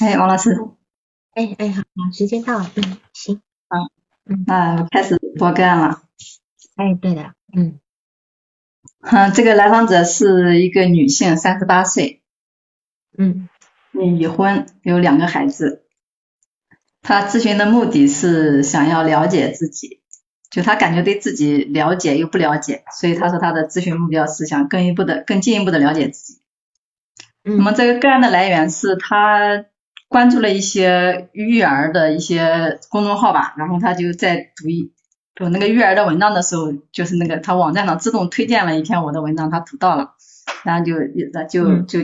哎，王老师，哎哎，好，好，时间到了，嗯，行，嗯，那开始播个案了。哎，对的，嗯，嗯，这个来访者是一个女性，三十八岁，嗯，已婚，有两个孩子。她咨询的目的是想要了解自己，就她感觉对自己了解又不了解，所以她说她的咨询目标是想更一步的、更进一步的了解自己。嗯，那么这个个案的来源是她关注了一些育儿的一些公众号吧，然后他就在读一读那个育儿的文章的时候，就是那个他网站上自动推荐了一篇我的文章，他读到了，然后就就就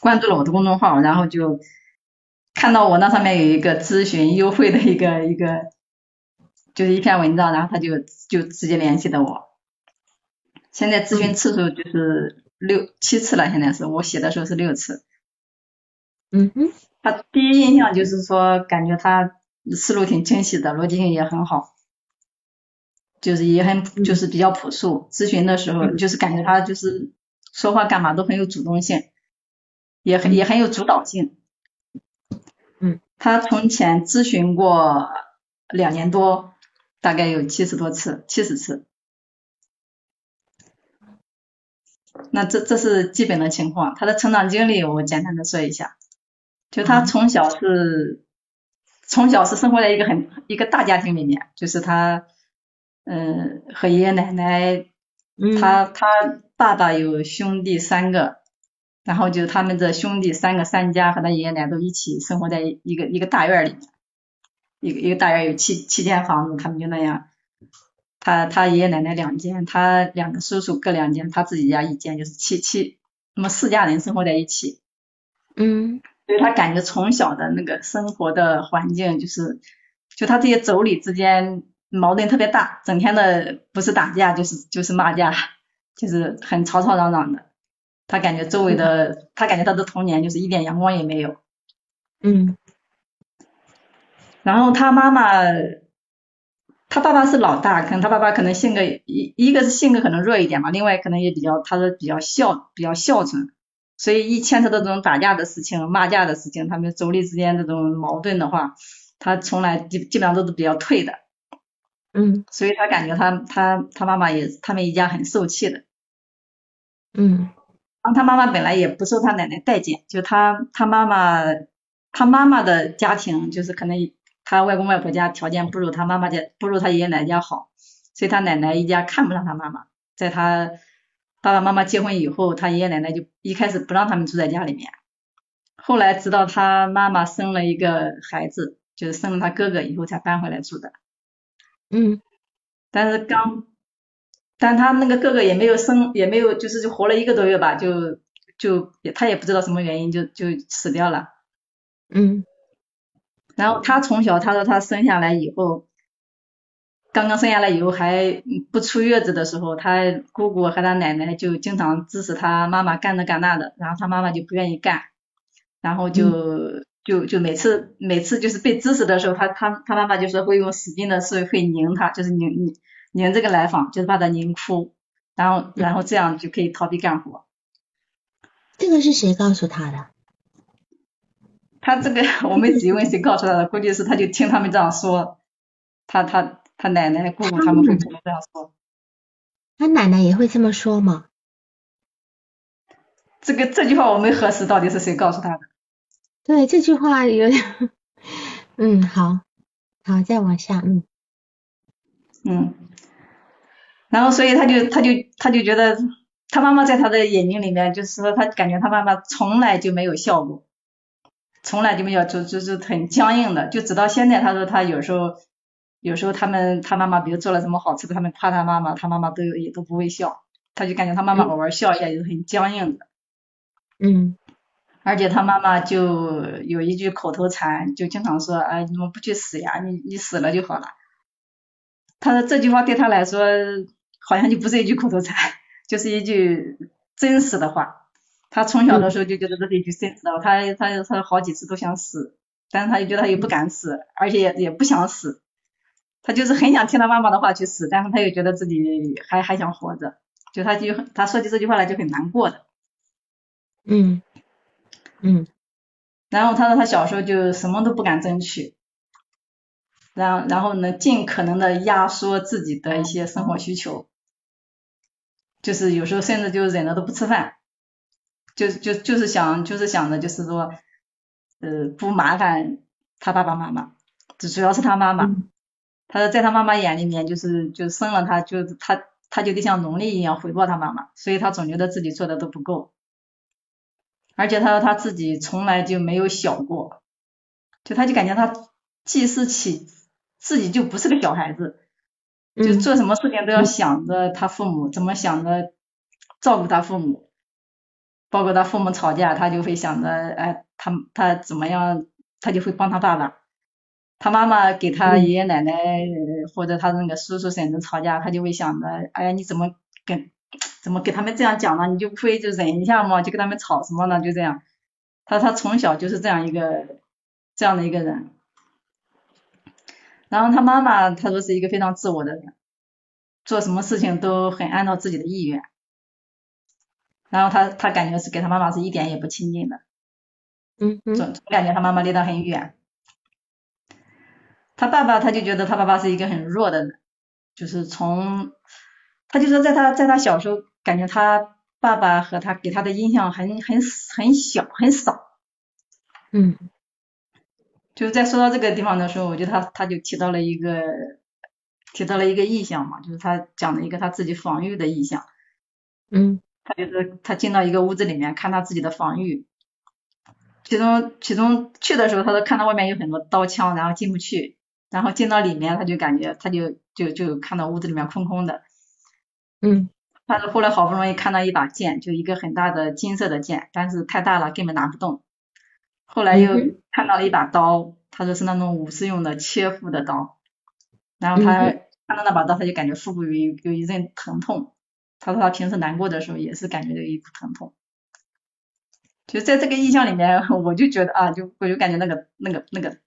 关注了我的公众号，然后就。看到我那上面有一个咨询优惠的一个一个，就是一篇文章，然后他就就直接联系的我。现在咨询次数就是六七次了，现在是我写的时候是六次。嗯哼，他第一印象就是说，感觉他思路挺清晰的，逻辑性也很好，就是也很就是比较朴素。咨询的时候就是感觉他就是说话干嘛都很有主动性，也很也很有主导性。嗯他从前咨询过两年多，大概有七十多次，七十次。那这这是基本的情况。他的成长经历我简单的说一下，就他从小是从小是生活在一个很一个大家庭里面，就是他嗯和爷爷奶奶，他他爸爸有兄弟三个。然后就他们这兄弟三个三家和他爷爷奶奶都一起生活在一个一个大院里面，一个一个大院有七七间房子，他们就那样，他他爷爷奶奶两间，他两个叔叔各两间，他自己家一间，就是七七，那么四家人生活在一起。嗯，所以他感觉从小的那个生活的环境就是，就他这些妯娌之间矛盾特别大，整天的不是打架就是就是骂架，就是很吵吵嚷嚷的。他感觉周围的，他感觉他的童年就是一点阳光也没有。嗯。然后他妈妈，他爸爸是老大，可能他爸爸可能性格一一个是性格可能弱一点嘛，另外可能也比较，他是比较孝，比较孝顺，所以一牵扯到这种打架的事情、骂架的事情，他们妯娌之间这种矛盾的话，他从来基基本上都是比较退的。嗯。所以他感觉他他他妈妈也他们一家很受气的。嗯。然后他妈妈本来也不受他奶奶待见，就他他妈妈他妈妈的家庭就是可能他外公外婆家条件不如他妈妈家不如他爷爷奶奶家好，所以他奶奶一家看不上他妈妈。在他爸爸妈妈结婚以后，他爷爷奶奶就一开始不让他们住在家里面，后来直到他妈妈生了一个孩子，就是生了他哥哥以后才搬回来住的。嗯，但是刚。但他那个哥哥也没有生，也没有，就是就活了一个多月吧，就就他也不知道什么原因就就死掉了。嗯。然后他从小他说他生下来以后，刚刚生下来以后还不出月子的时候，他姑姑和他奶奶就经常支持他妈妈干这干那的，然后他妈妈就不愿意干，然后就就就每次每次就是被支持的时候，他他他妈妈就是会用使劲的是会拧他，就是拧拧。拧这个来访就是把他拧哭，然后然后这样就可以逃避干活。这个是谁告诉他的？他这个 我没仔细问谁告诉他的，估计是他就听他们这样说，他他他奶奶姑姑他们会怎么这样说。他奶奶也会这么说吗？这个这句话我没核实到底是谁告诉他的。对这句话有点，嗯好，好再往下嗯嗯。然后，所以他就他就他就觉得他妈妈在他的眼睛里面，就是说他感觉他妈妈从来就没有笑过，从来就没有就就是很僵硬的，就直到现在，他说他有时候有时候他们他妈妈比如做了什么好吃的，他们夸他妈妈，他妈妈都也都不会笑，他就感觉他妈妈偶尔笑一下就是很僵硬的。嗯。而且他妈妈就有一句口头禅，就经常说，哎，你怎么不去死呀？你你死了就好了。他说这句话对他来说。好像就不是一句口头禅，就是一句真实的话。他从小的时候就觉得这是一句真实的话，他他他好几次都想死，但是他又觉得他又不敢死，而且也也不想死。他就是很想听他妈妈的话去死，但是他又觉得自己还还想活着，就他就他说起这句话来就很难过的。嗯嗯。然后他说他小时候就什么都不敢争取，然然后呢，尽可能的压缩自己的一些生活需求，就是有时候甚至就忍着都不吃饭，就就就是想就是想着就是说，呃，不麻烦他爸爸妈妈，主主要是他妈妈，他说在他妈妈眼里面就是就生了他就他他就得像奴隶一样回报他妈妈，所以他总觉得自己做的都不够。而且他说他自己从来就没有小过，就他就感觉他记事起自己就不是个小孩子，就做什么事情都要想着他父母，怎么想着照顾他父母，包括他父母吵架，他就会想着哎他他怎么样，他就会帮他爸爸，他妈妈给他爷爷奶奶或者他那个叔叔婶子吵架，他就会想着哎呀你怎么跟。怎么给他们这样讲呢？你就不会就忍一下嘛，就跟他们吵什么呢？就这样。他他从小就是这样一个这样的一个人。然后他妈妈他说是一个非常自我的人，做什么事情都很按照自己的意愿。然后他他感觉是跟他妈妈是一点也不亲近的。嗯嗯。总总感觉他妈妈离他很远。他爸爸他就觉得他爸爸是一个很弱的，就是从。他就说，在他在他小时候，感觉他爸爸和他给他的印象很很很小很少。嗯，就是在说到这个地方的时候，我觉得他他就提到了一个提到了一个意象嘛，就是他讲了一个他自己防御的意象。嗯，他就是他进到一个屋子里面看他自己的防御，其中其中去的时候，他都看到外面有很多刀枪，然后进不去，然后进到里面，他就感觉他就就就看到屋子里面空空的。嗯，他是后来好不容易看到一把剑，就一个很大的金色的剑，但是太大了根本拿不动。后来又看到了一把刀，他说是那种武士用的切腹的刀。然后他看到那把刀，他就感觉腹部有一有一阵疼痛。他说他平时难过的时候也是感觉有一股疼痛。就在这个印象里面，我就觉得啊，就我就感觉那个那个那个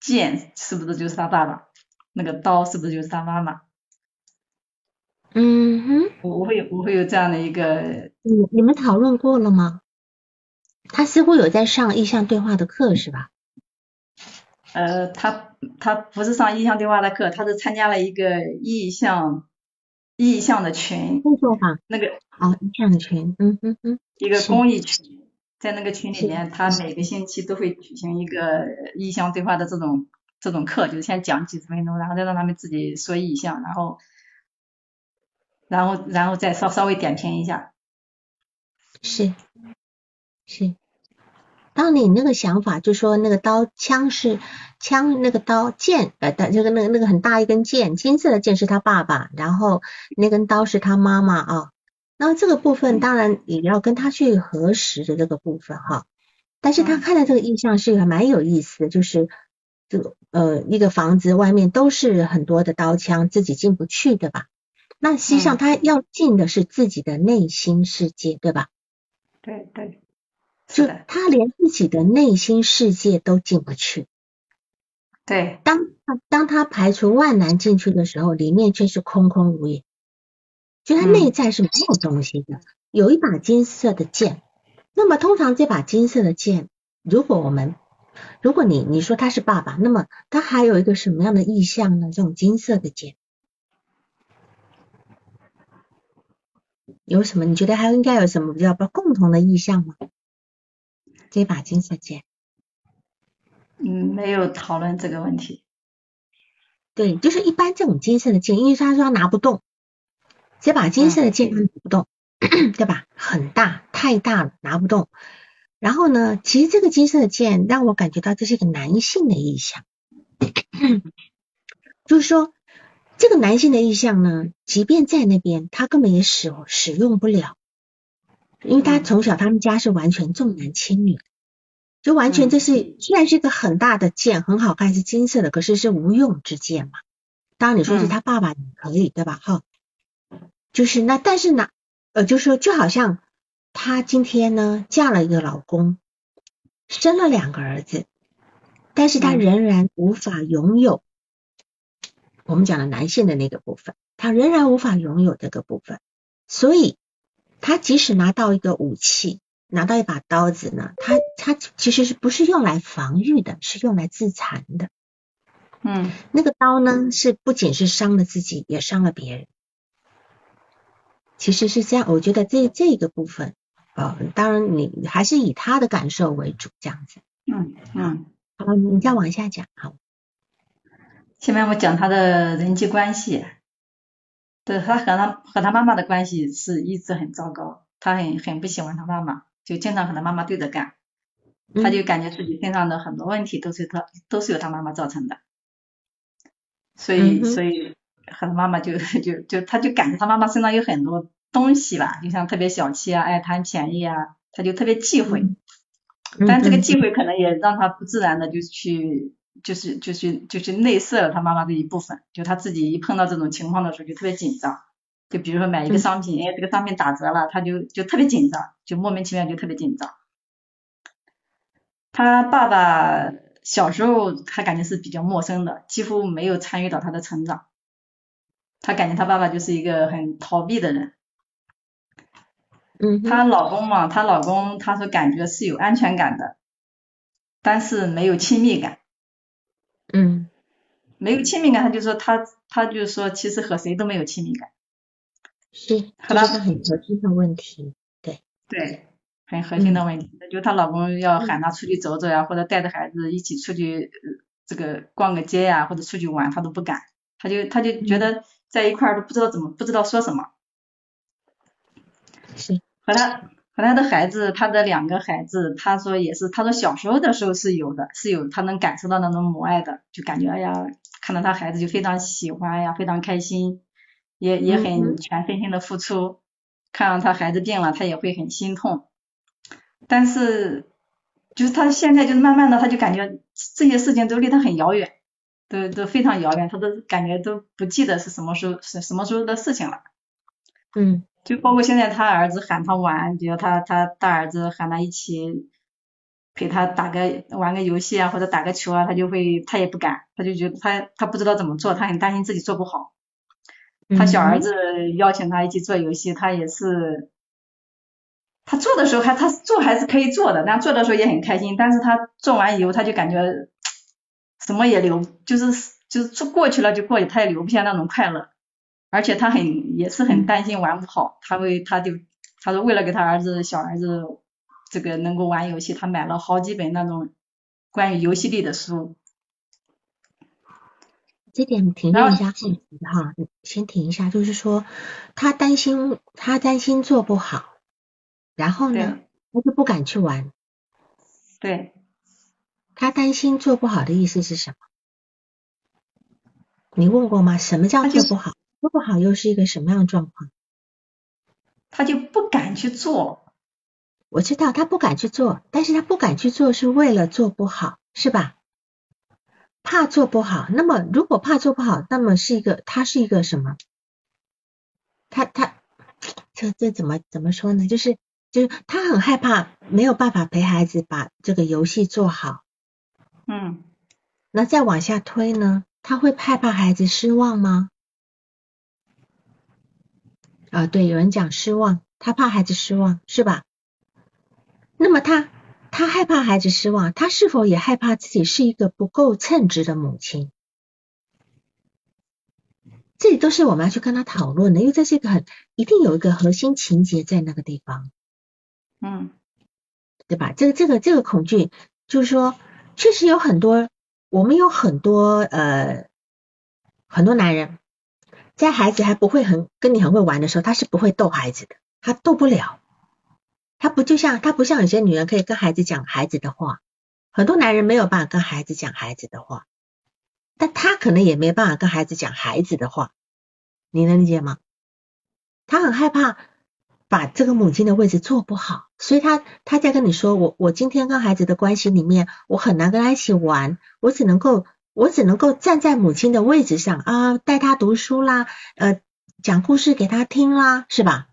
剑是不是就是他爸爸？那个刀是不是就是他妈妈？嗯哼，我会有我会有这样的一个，你你们讨论过了吗？他似乎有在上意向对话的课是吧？呃，他他不是上意向对话的课，他是参加了一个意向意向的群工作坊，那个哦意向的群，嗯嗯嗯，一个公益群，在那个群里面，他每个星期都会举行一个意向对话的这种这种课，就是先讲几十分钟，然后再让他们自己说意向，然后。然后，然后再稍稍微点评一下。是是，当你那个想法，就说那个刀枪是枪，那个刀剑，呃，这个那个那个很大一根剑，金色的剑是他爸爸，然后那根刀是他妈妈啊。那这个部分当然也要跟他去核实的这个部分哈。但是他看的这个印象是蛮有意思的，就是这个呃一个房子外面都是很多的刀枪，自己进不去对吧？那实际上他要进的是自己的内心世界，对吧？对对，就他连自己的内心世界都进不去。对，当他当他排除万难进去的时候，里面却是空空如也，就他内在是没有东西的。有一把金色的剑，那么通常这把金色的剑，如果我们如果你你说他是爸爸，那么他还有一个什么样的意象呢？这种金色的剑。有什么？你觉得还应该有什么比较不共同的意象吗？这把金色剑，嗯，没有讨论这个问题。对，就是一般这种金色的剑，因为他说他拿不动，这把金色的剑拿不动，对吧？很大，太大了，拿不动。然后呢，其实这个金色的剑让我感觉到这是一个男性的意象，就是说。这个男性的意象呢，即便在那边，他根本也使使用不了，因为他从小他们家是完全重男轻女，就完全这是虽然是一个很大的剑，很好看，是金色的，可是是无用之剑嘛。当然你说是他爸爸可以对吧？哈，就是那但是呢，呃，就说就好像她今天呢嫁了一个老公，生了两个儿子，但是她仍然无法拥有。我们讲的男性的那个部分，她仍然无法拥有这个部分，所以她即使拿到一个武器，拿到一把刀子呢，它它其实是不是用来防御的，是用来自残的。嗯，那个刀呢，是不仅是伤了自己，也伤了别人。其实是这样，我觉得这这个部分，呃，当然你还是以他的感受为主，这样子。嗯嗯。好，你再往下讲。好，下面我讲他的人际关系。对他和他和他妈妈的关系是一直很糟糕，他很很不喜欢他妈妈，就经常和他妈妈对着干，他就感觉自己身上的很多问题都是他都是由他妈妈造成的，所以所以和他妈妈就 就就他就感觉他妈妈身上有很多东西吧，就像特别小气啊，爱贪便宜啊，他就特别忌讳，但这个忌讳可能也让他不自然的就去。就是就是就是内射了他妈妈的一部分，就他自己一碰到这种情况的时候就特别紧张，就比如说买一个商品，哎，这个商品打折了，他就就特别紧张，就莫名其妙就特别紧张。他爸爸小时候他感觉是比较陌生的，几乎没有参与到他的成长，他感觉她爸爸就是一个很逃避的人。嗯。她老公嘛，她老公他说感觉是有安全感的，但是没有亲密感。嗯，没有亲密感，他就说他他就说其实和谁都没有亲密感，是，和他是很核心的问题，对对，很核心的问题。就她老公要喊她出去走走呀，或者带着孩子一起出去这个逛个街呀，或者出去玩，她都不敢，她就她就觉得在一块儿都不知道怎么不知道说什么，是和他。和他的孩子，他的两个孩子，他说也是，他说小时候的时候是有的，是有他能感受到那种母爱的，就感觉哎呀，看到他孩子就非常喜欢呀，非常开心，也也很全身心的付出。看到他孩子病了，他也会很心痛。但是，就是他现在就是慢慢的，他就感觉这些事情都离他很遥远，都都非常遥远，他都感觉都不记得是什么时候是什么时候的事情了。嗯。就包括现在他儿子喊他玩，比如他他大儿子喊他一起陪他打个玩个游戏啊，或者打个球啊，他就会他也不敢，他就觉得他他不知道怎么做，他很担心自己做不好。他小儿子邀请他一起做游戏，他也是，他做的时候还他做还是可以做的，但做的时候也很开心，但是他做完以后他就感觉什么也留，就是就是做过去了就过去，他也留不下那种快乐。而且他很也是很担心玩不好，他会他就他说为了给他儿子小儿子这个能够玩游戏，他买了好几本那种关于游戏力的书。这点停一下哈，先停一下，就是说他担心他担心做不好，然后呢他就不敢去玩。对。他担心做不好的意思是什么？你问过吗？什么叫做不好？做不好又是一个什么样的状况？他就不敢去做。我知道他不敢去做，但是他不敢去做是为了做不好，是吧？怕做不好。那么如果怕做不好，那么是一个他是一个什么？他他这这怎么怎么说呢？就是就是他很害怕没有办法陪孩子把这个游戏做好。嗯。那再往下推呢？他会害怕孩子失望吗？啊，对，有人讲失望，他怕孩子失望，是吧？那么他他害怕孩子失望，他是否也害怕自己是一个不够称职的母亲？这里都是我们要去跟他讨论的，因为这是一个很一定有一个核心情节在那个地方，嗯，对吧？这个这个这个恐惧，就是说，确实有很多，我们有很多呃很多男人。在孩子还不会很跟你很会玩的时候，他是不会逗孩子的，他逗不了。他不就像他不像有些女人可以跟孩子讲孩子的话，很多男人没有办法跟孩子讲孩子的话，但他可能也没办法跟孩子讲孩子的话，你能理解吗？他很害怕把这个母亲的位置做不好，所以他他在跟你说，我我今天跟孩子的关系里面，我很难跟他一起玩，我只能够。我只能够站在母亲的位置上啊，带他读书啦，呃，讲故事给他听啦，是吧？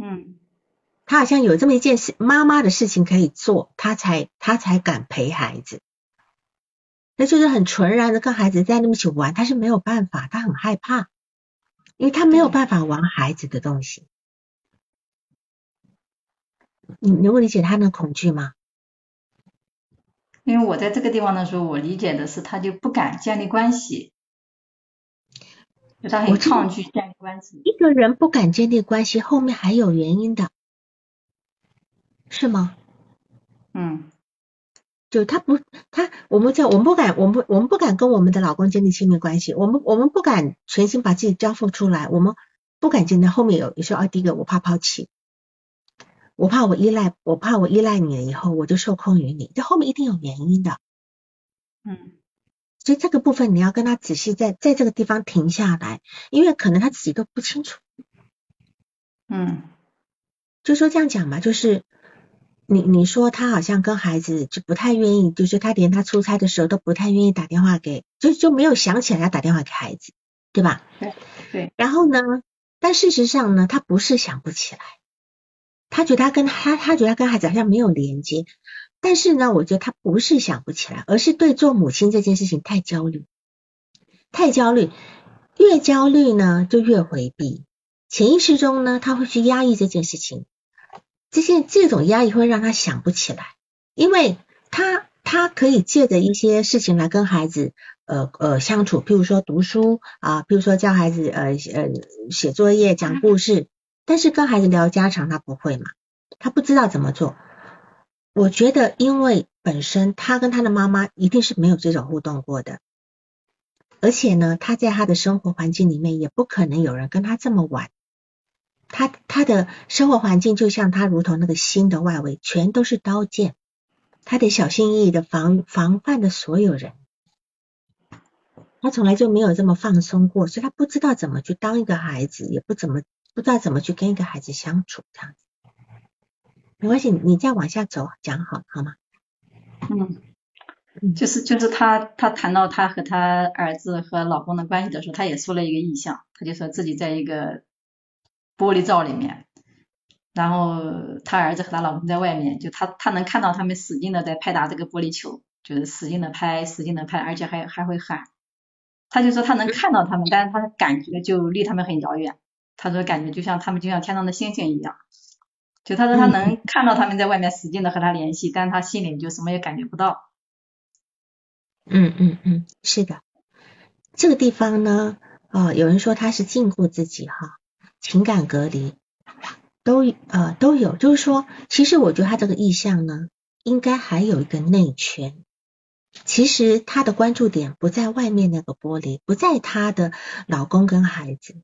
嗯，他好像有这么一件事，妈妈的事情可以做，他才他才敢陪孩子。那就是很纯然的跟孩子在那么一起玩，他是没有办法，他很害怕，因为他没有办法玩孩子的东西。你能够理解他的恐惧吗？因为我在这个地方的时候，我理解的是他就不敢建立关系，就他很抗拒建立关系。一个人不敢建立关系，后面还有原因的，是吗？嗯。就他不，他我们叫我们不敢，我们不我们不敢跟我们的老公建立亲密关系，我们我们不敢全心把自己交付出来，我们不敢建立。后面有你说啊，第一个我怕抛弃，我怕我依赖，我怕我依赖你了以后我就受控于你，这后面一定有原因的。嗯，所以这个部分你要跟他仔细在在这个地方停下来，因为可能他自己都不清楚。嗯，就说这样讲吧，就是。你你说他好像跟孩子就不太愿意，就是他连他出差的时候都不太愿意打电话给，就就没有想起来要打电话给孩子，对吧？对对。然后呢，但事实上呢，他不是想不起来，他觉得他跟他他觉得他跟孩子好像没有连接，但是呢，我觉得他不是想不起来，而是对做母亲这件事情太焦虑，太焦虑，越焦虑呢就越回避，潜意识中呢他会去压抑这件事情。这些这种压抑会让他想不起来，因为他他可以借着一些事情来跟孩子呃呃相处，譬如说读书啊，譬如说教孩子呃呃写作业、讲故事，但是跟孩子聊家常他不会嘛，他不知道怎么做。我觉得，因为本身他跟他的妈妈一定是没有这种互动过的，而且呢，他在他的生活环境里面也不可能有人跟他这么玩。他他的生活环境就像他如同那个心的外围，全都是刀剑，他得小心翼翼的防防范的所有人。他从来就没有这么放松过，所以他不知道怎么去当一个孩子，也不怎么不知道怎么去跟一个孩子相处这样子。没关系，你再往下走讲好好吗？嗯，就是就是他他谈到他和他儿子和老公的关系的时候，他也说了一个意象，他就说自己在一个。玻璃罩里面，然后他儿子和他老公在外面，就他他能看到他们使劲的在拍打这个玻璃球，就是使劲的拍，使劲的拍，而且还还会喊。他就说他能看到他们，但是他的感觉就离他们很遥远。他说感觉就像他们就像天上的星星一样。就他说他能看到他们在外面使劲的和他联系，但是他心里就什么也感觉不到。嗯嗯嗯，是的。这个地方呢，啊，有人说他是禁锢自己哈。情感隔离都呃都有，就是说，其实我觉得他这个意向呢，应该还有一个内圈。其实他的关注点不在外面那个玻璃，不在他的老公跟孩子，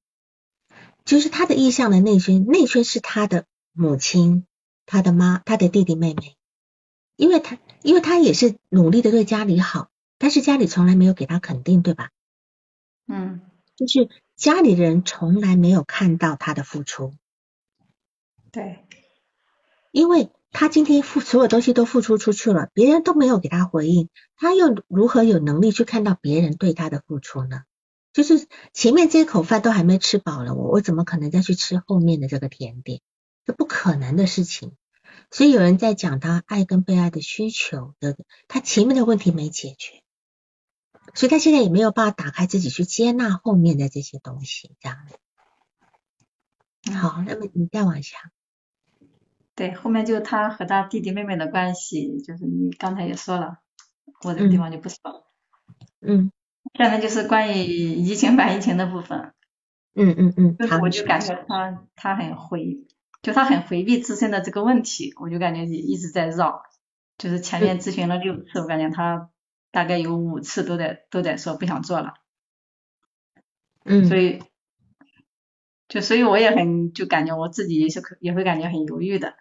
就是他的意向的内圈。内圈是他的母亲、他的妈、他的弟弟妹妹，因为他因为他也是努力的对家里好，但是家里从来没有给他肯定，对吧？嗯，就是。家里人从来没有看到他的付出，对，因为他今天付所有东西都付出出去了，别人都没有给他回应，他又如何有能力去看到别人对他的付出呢？就是前面这口饭都还没吃饱了，我我怎么可能再去吃后面的这个甜点？这不可能的事情。所以有人在讲他爱跟被爱的需求的，他前面的问题没解决。所以他现在也没有办法打开自己去接纳后面的这些东西，这样。好，那么你再往下。对，后面就他和他弟弟妹妹的关系，就是你刚才也说了，我这个地方就不说了。嗯。下面就是关于移情 反移情的部分。嗯嗯嗯。就是我就感觉他他很回，就他很回避自身的这个问题，我就感觉一直在绕，就是前面咨询了六次，我感觉他。大概有五次都在都在说不想做了，嗯，所以就所以我也很就感觉我自己也是可也会感觉很犹豫的，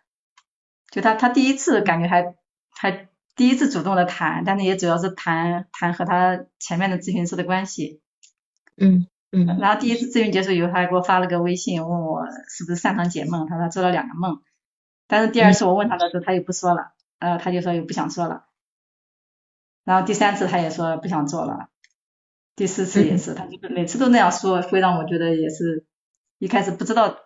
就他他第一次感觉还还第一次主动的谈，但是也主要是谈谈和他前面的咨询师的关系，嗯嗯，然后第一次咨询结束以后，他还给我发了个微信问我是不是擅长解梦，他说做了两个梦，但是第二次我问他的时候他又不说了，呃他就说又不想说了。然后第三次他也说不想做了，第四次也是，他就是每次都那样说，会让我觉得也是一开始不知道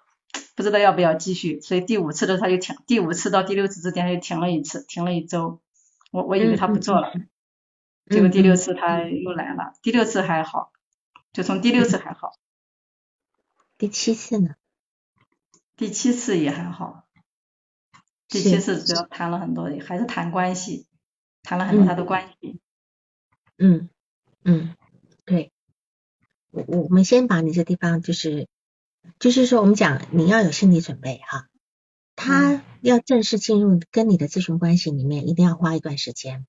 不知道要不要继续，所以第五次的时候他就停，第五次到第六次之间他就停了一次，停了一周，我我以为他不做了，结果第六次他又来了，第六次还好，就从第六次还好，第七次呢？第七次也还好，第七次主要谈了很多，还是谈关系，谈了很多他的关系。嗯嗯，对，我我们先把你这地方就是，就是说我们讲你要有心理准备哈，他要正式进入跟你的咨询关系里面，一定要花一段时间。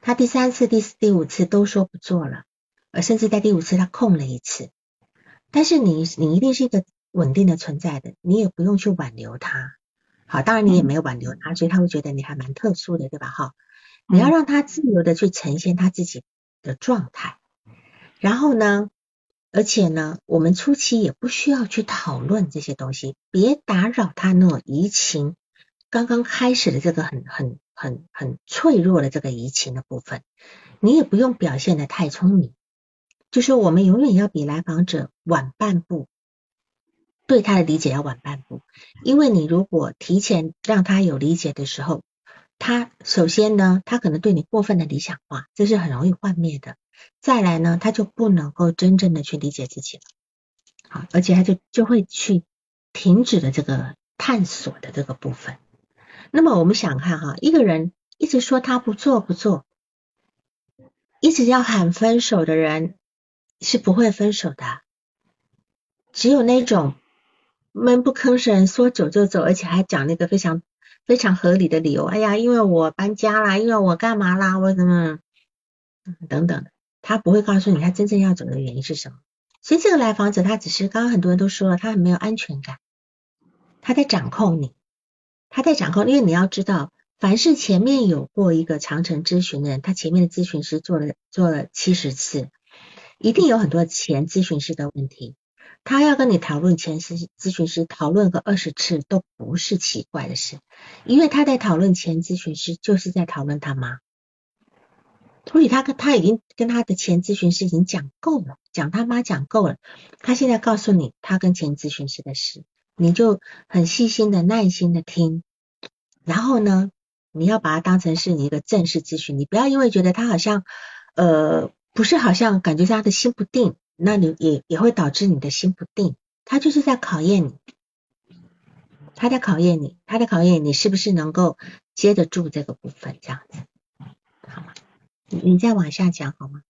他第三次、第四、第五次都说不做了，呃，甚至在第五次他空了一次。但是你你一定是一个稳定的存在的，你也不用去挽留他。好，当然你也没有挽留他，所以他会觉得你还蛮特殊的，对吧？哈，你要让他自由的去呈现他自己的状态。然后呢，而且呢，我们初期也不需要去讨论这些东西，别打扰他那种移情刚刚开始的这个很很很很脆弱的这个移情的部分。你也不用表现的太聪明，就是我们永远要比来访者晚半步。对他的理解要晚半步，因为你如果提前让他有理解的时候，他首先呢，他可能对你过分的理想化，这是很容易幻灭的。再来呢，他就不能够真正的去理解自己了，好，而且他就就会去停止了这个探索的这个部分。那么我们想看哈，一个人一直说他不做不做，一直要喊分手的人是不会分手的，只有那种。闷不吭声，说走就走，而且还讲那个非常非常合理的理由。哎呀，因为我搬家啦，因为我干嘛啦，我怎么等等，他不会告诉你他真正要走的原因是什么。所以这个来访者他只是刚刚很多人都说了，他很没有安全感，他在掌控你，他在掌控。因为你要知道，凡是前面有过一个长城咨询的人，他前面的咨询师做了做了七十次，一定有很多前咨询师的问题。他要跟你讨论前咨咨询师讨论个二十次都不是奇怪的事，因为他在讨论前咨询师就是在讨论他妈，所以他跟他已经跟他的前咨询师已经讲够了，讲他妈讲够了，他现在告诉你他跟前咨询师的事，你就很细心的耐心的听，然后呢，你要把它当成是你一个正式咨询，你不要因为觉得他好像呃不是好像感觉他的心不定。那你也也会导致你的心不定，他就是在考验你，他在考验你，他在考验你是不是能够接得住这个部分，这样子，好吗？你你再往下讲好吗？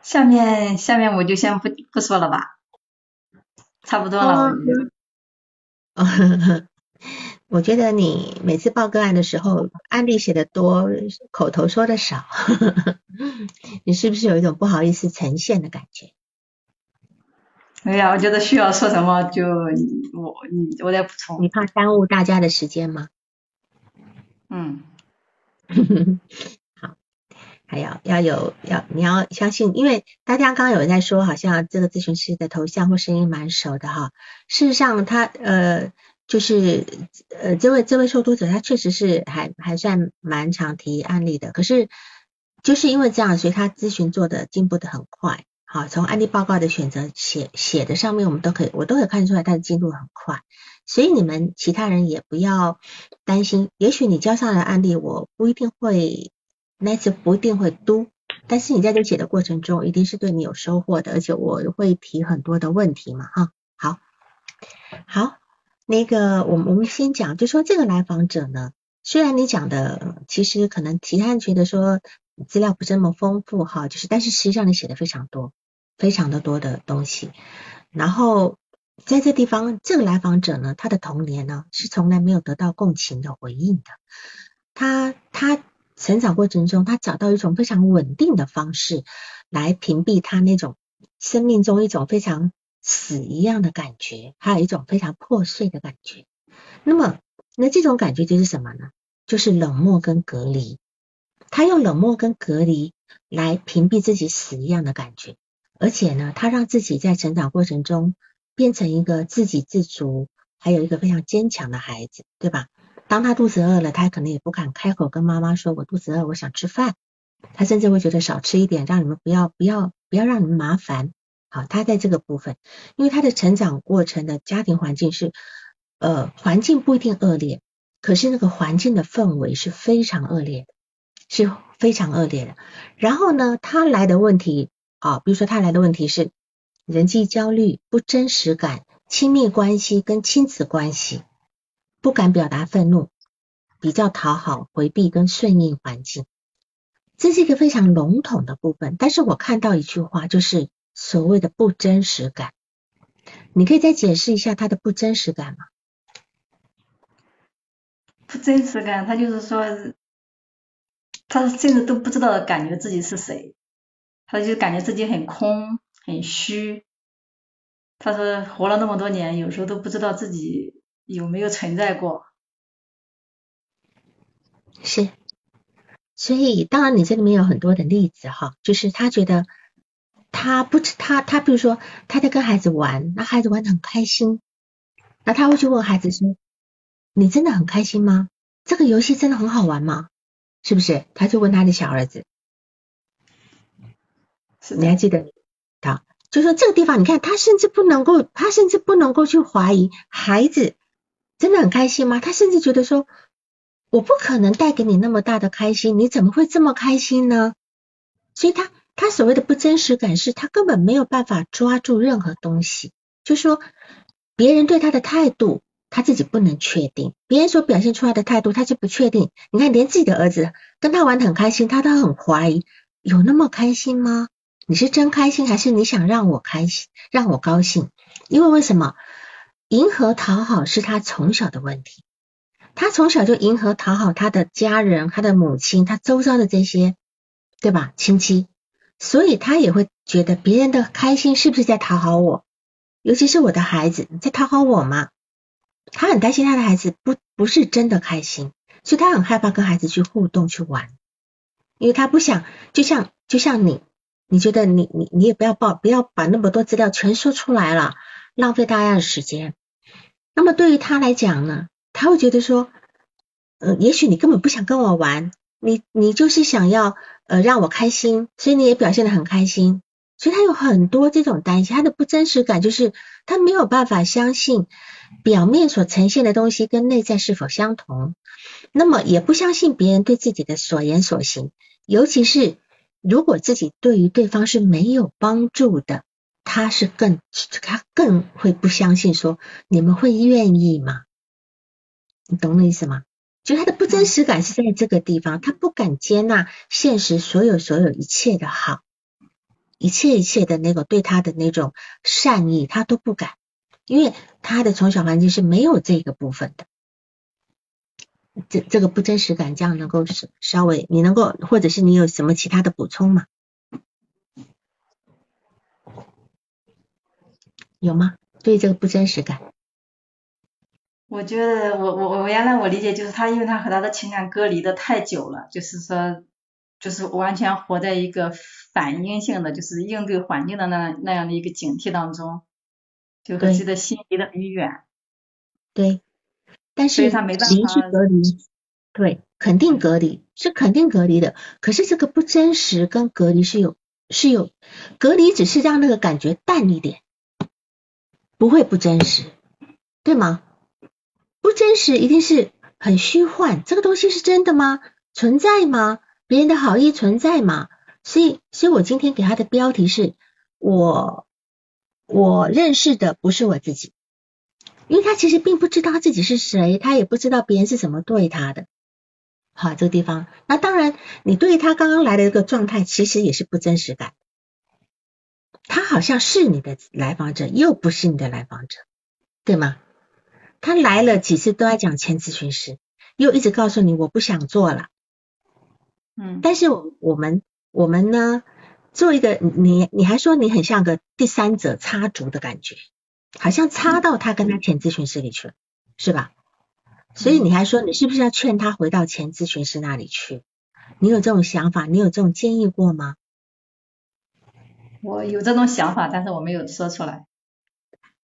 下面下面我就先不不说了吧，差不多了。我觉得你每次报个案的时候，案例写的多，口头说的少，你是不是有一种不好意思呈现的感觉？哎呀，我觉得需要说什么就我你我再补充。你怕耽误大家的时间吗？嗯。还有要有要你要相信，因为大家刚刚有人在说，好像这个咨询师的头像或声音蛮熟的哈。事实上，他呃。就是呃，这位这位受托者他确实是还还算蛮常提案例的，可是就是因为这样，所以他咨询做的进步的很快。好，从案例报告的选择写写的上面，我们都可以我都可以看出来他的进度很快。所以你们其他人也不要担心，也许你交上来案例，我不一定会那次不一定会读，但是你在这写的过程中，一定是对你有收获的，而且我会提很多的问题嘛，哈，好，好。那个，我们我们先讲，就说这个来访者呢，虽然你讲的其实可能其他人觉得说资料不这么丰富哈，就是但是实际上你写的非常多，非常的多的东西。然后在这地方，这个来访者呢，他的童年呢是从来没有得到共情的回应的。他他成长过程中，他找到一种非常稳定的方式来屏蔽他那种生命中一种非常。死一样的感觉，还有一种非常破碎的感觉。那么，那这种感觉就是什么呢？就是冷漠跟隔离。他用冷漠跟隔离来屏蔽自己死一样的感觉，而且呢，他让自己在成长过程中变成一个自给自足，还有一个非常坚强的孩子，对吧？当他肚子饿了，他可能也不敢开口跟妈妈说：“我肚子饿，我想吃饭。”他甚至会觉得少吃一点，让你们不要不要不要让你们麻烦。好，他在这个部分，因为他的成长过程的家庭环境是，呃，环境不一定恶劣，可是那个环境的氛围是非常恶劣的，是非常恶劣的。然后呢，他来的问题，啊，比如说他来的问题是人际焦虑、不真实感、亲密关系跟亲子关系，不敢表达愤怒，比较讨好、回避跟顺应环境。这是一个非常笼统的部分，但是我看到一句话，就是所谓的不真实感。你可以再解释一下他的不真实感吗？不真实感，他就是说，他甚至都不知道感觉自己是谁，他就感觉自己很空很虚。他说活了那么多年，有时候都不知道自己有没有存在过。是，所以当然你这里面有很多的例子哈，就是他觉得。他不知他他比如说他在跟孩子玩，那孩子玩的很开心，那他会去问孩子说：“你真的很开心吗？这个游戏真的很好玩吗？是不是？”他就问他的小儿子，你还记得？好，就说这个地方，你看他甚至不能够，他甚至不能够去怀疑孩子真的很开心吗？他甚至觉得说：“我不可能带给你那么大的开心，你怎么会这么开心呢？”所以他。他所谓的不真实感，是他根本没有办法抓住任何东西。就说别人对他的态度，他自己不能确定；别人所表现出来的态度，他就不确定。你看，连自己的儿子跟他玩的很开心，他都很怀疑，有那么开心吗？你是真开心，还是你想让我开心，让我高兴？因为为什么迎合讨好是他从小的问题？他从小就迎合讨好他的家人、他的母亲、他周遭的这些，对吧？亲戚。所以他也会觉得别人的开心是不是在讨好我？尤其是我的孩子在讨好我吗？他很担心他的孩子不不是真的开心，所以他很害怕跟孩子去互动去玩，因为他不想就像就像你，你觉得你你你也不要报不要把那么多资料全说出来了，浪费大家的时间。那么对于他来讲呢，他会觉得说，嗯，也许你根本不想跟我玩，你你就是想要。呃，让我开心，所以你也表现的很开心，所以他有很多这种担心，他的不真实感就是他没有办法相信表面所呈现的东西跟内在是否相同，那么也不相信别人对自己的所言所行，尤其是如果自己对于对方是没有帮助的，他是更他更会不相信说你们会愿意吗？你懂我意思吗？就他的不真实感是在这个地方，他不敢接纳现实所有所有一切的好，一切一切的那个对他的那种善意，他都不敢，因为他的从小环境是没有这个部分的。这这个不真实感，这样能够稍稍微你能够，或者是你有什么其他的补充吗？有吗？对这个不真实感？我觉得我我我原来我理解就是他，因为他和他的情感隔离的太久了，就是说，就是完全活在一个反应性的，就是应对环境的那那样的一个警惕当中，就和自己的心离得很远。对，但是他没办法隔离，对，肯定隔离是肯定隔离的，可是这个不真实跟隔离是有是有隔离，只是让那个感觉淡一点，不会不真实，对吗？不真实一定是很虚幻，这个东西是真的吗？存在吗？别人的好意存在吗？所以，所以我今天给他的标题是我我认识的不是我自己，因为他其实并不知道自己是谁，他也不知道别人是怎么对他的。好，这个地方，那当然，你对他刚刚来的一个状态，其实也是不真实感。他好像是你的来访者，又不是你的来访者，对吗？他来了几次都在讲前咨询师，又一直告诉你我不想做了，嗯，但是我我们我们呢，做一个你你还说你很像个第三者插足的感觉，好像插到他跟他前咨询师里去了，是吧？所以你还说你是不是要劝他回到前咨询师那里去？你有这种想法？你有这种建议过吗？我有这种想法，但是我没有说出来。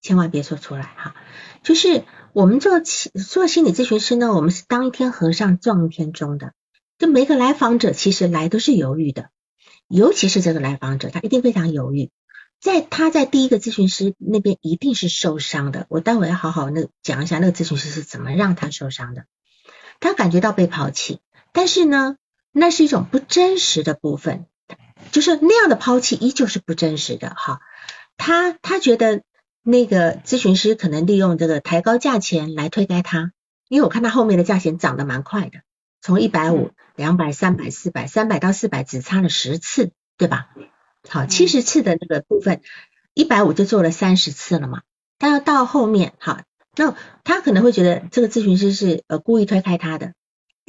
千万别说出来哈，就是。我们做做心理咨询师呢，我们是当一天和尚撞一天钟的。就每个来访者其实来都是犹豫的，尤其是这个来访者，他一定非常犹豫。在他在第一个咨询师那边一定是受伤的。我待会要好好那讲一下那个咨询师是怎么让他受伤的。他感觉到被抛弃，但是呢，那是一种不真实的部分，就是那样的抛弃依旧是不真实的哈。他他觉得。那个咨询师可能利用这个抬高价钱来推开他，因为我看他后面的价钱涨得蛮快的，从一百五、两百、三百、四百，三百到四百只差了十次，对吧？好，七十次的那个部分，一百五就做了三十次了嘛。但要到后面，好，那他可能会觉得这个咨询师是呃故意推开他的。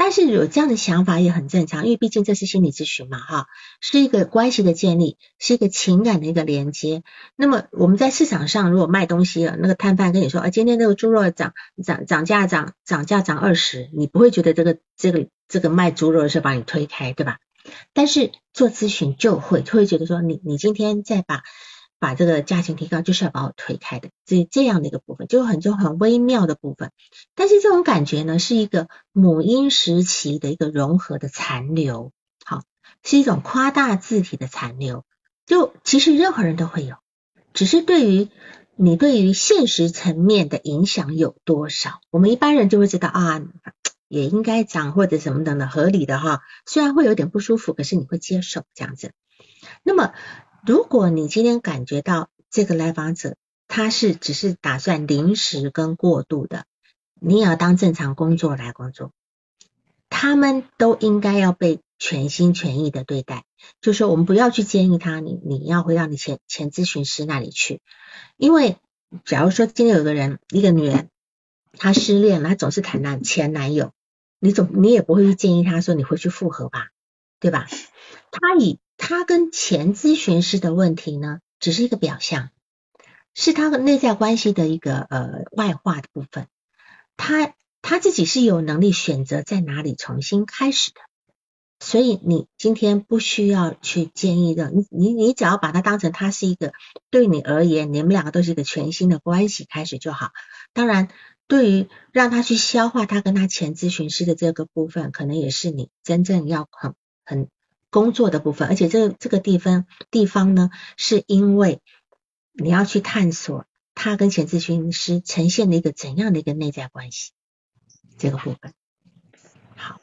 但是有这样的想法也很正常，因为毕竟这是心理咨询嘛，哈，是一个关系的建立，是一个情感的一个连接。那么我们在市场上如果卖东西了，那个摊贩跟你说，啊，今天这个猪肉涨涨涨价涨涨价涨二十，你不会觉得这个这个这个卖猪肉的是把你推开，对吧？但是做咨询就会就会觉得说，你你今天再把。把这个价钱提高，就是要把我推开的，这这样的一个部分，就很就很微妙的部分。但是这种感觉呢，是一个母婴时期的一个融合的残留，好，是一种夸大字体的残留。就其实任何人都会有，只是对于你对于现实层面的影响有多少，我们一般人就会知道啊，也应该涨或者什么等的合理的哈，虽然会有点不舒服，可是你会接受这样子。那么。如果你今天感觉到这个来访者他是只是打算临时跟过渡的，你也要当正常工作来工作，他们都应该要被全心全意的对待。就说我们不要去建议他，你你要回到你前前咨询师那里去，因为假如说今天有个人一个女人，她失恋了，她总是谈男前男友，你总你也不会去建议她说你回去复合吧，对吧？她以他跟前咨询师的问题呢，只是一个表象，是他和内在关系的一个呃外化的部分。他他自己是有能力选择在哪里重新开始的，所以你今天不需要去建议的，你你你只要把它当成他是一个对你而言，你们两个都是一个全新的关系开始就好。当然，对于让他去消化他跟他前咨询师的这个部分，可能也是你真正要很很。工作的部分，而且这这个地方地方呢，是因为你要去探索他跟前咨询师呈现的一个怎样的一个内在关系，这个部分。好，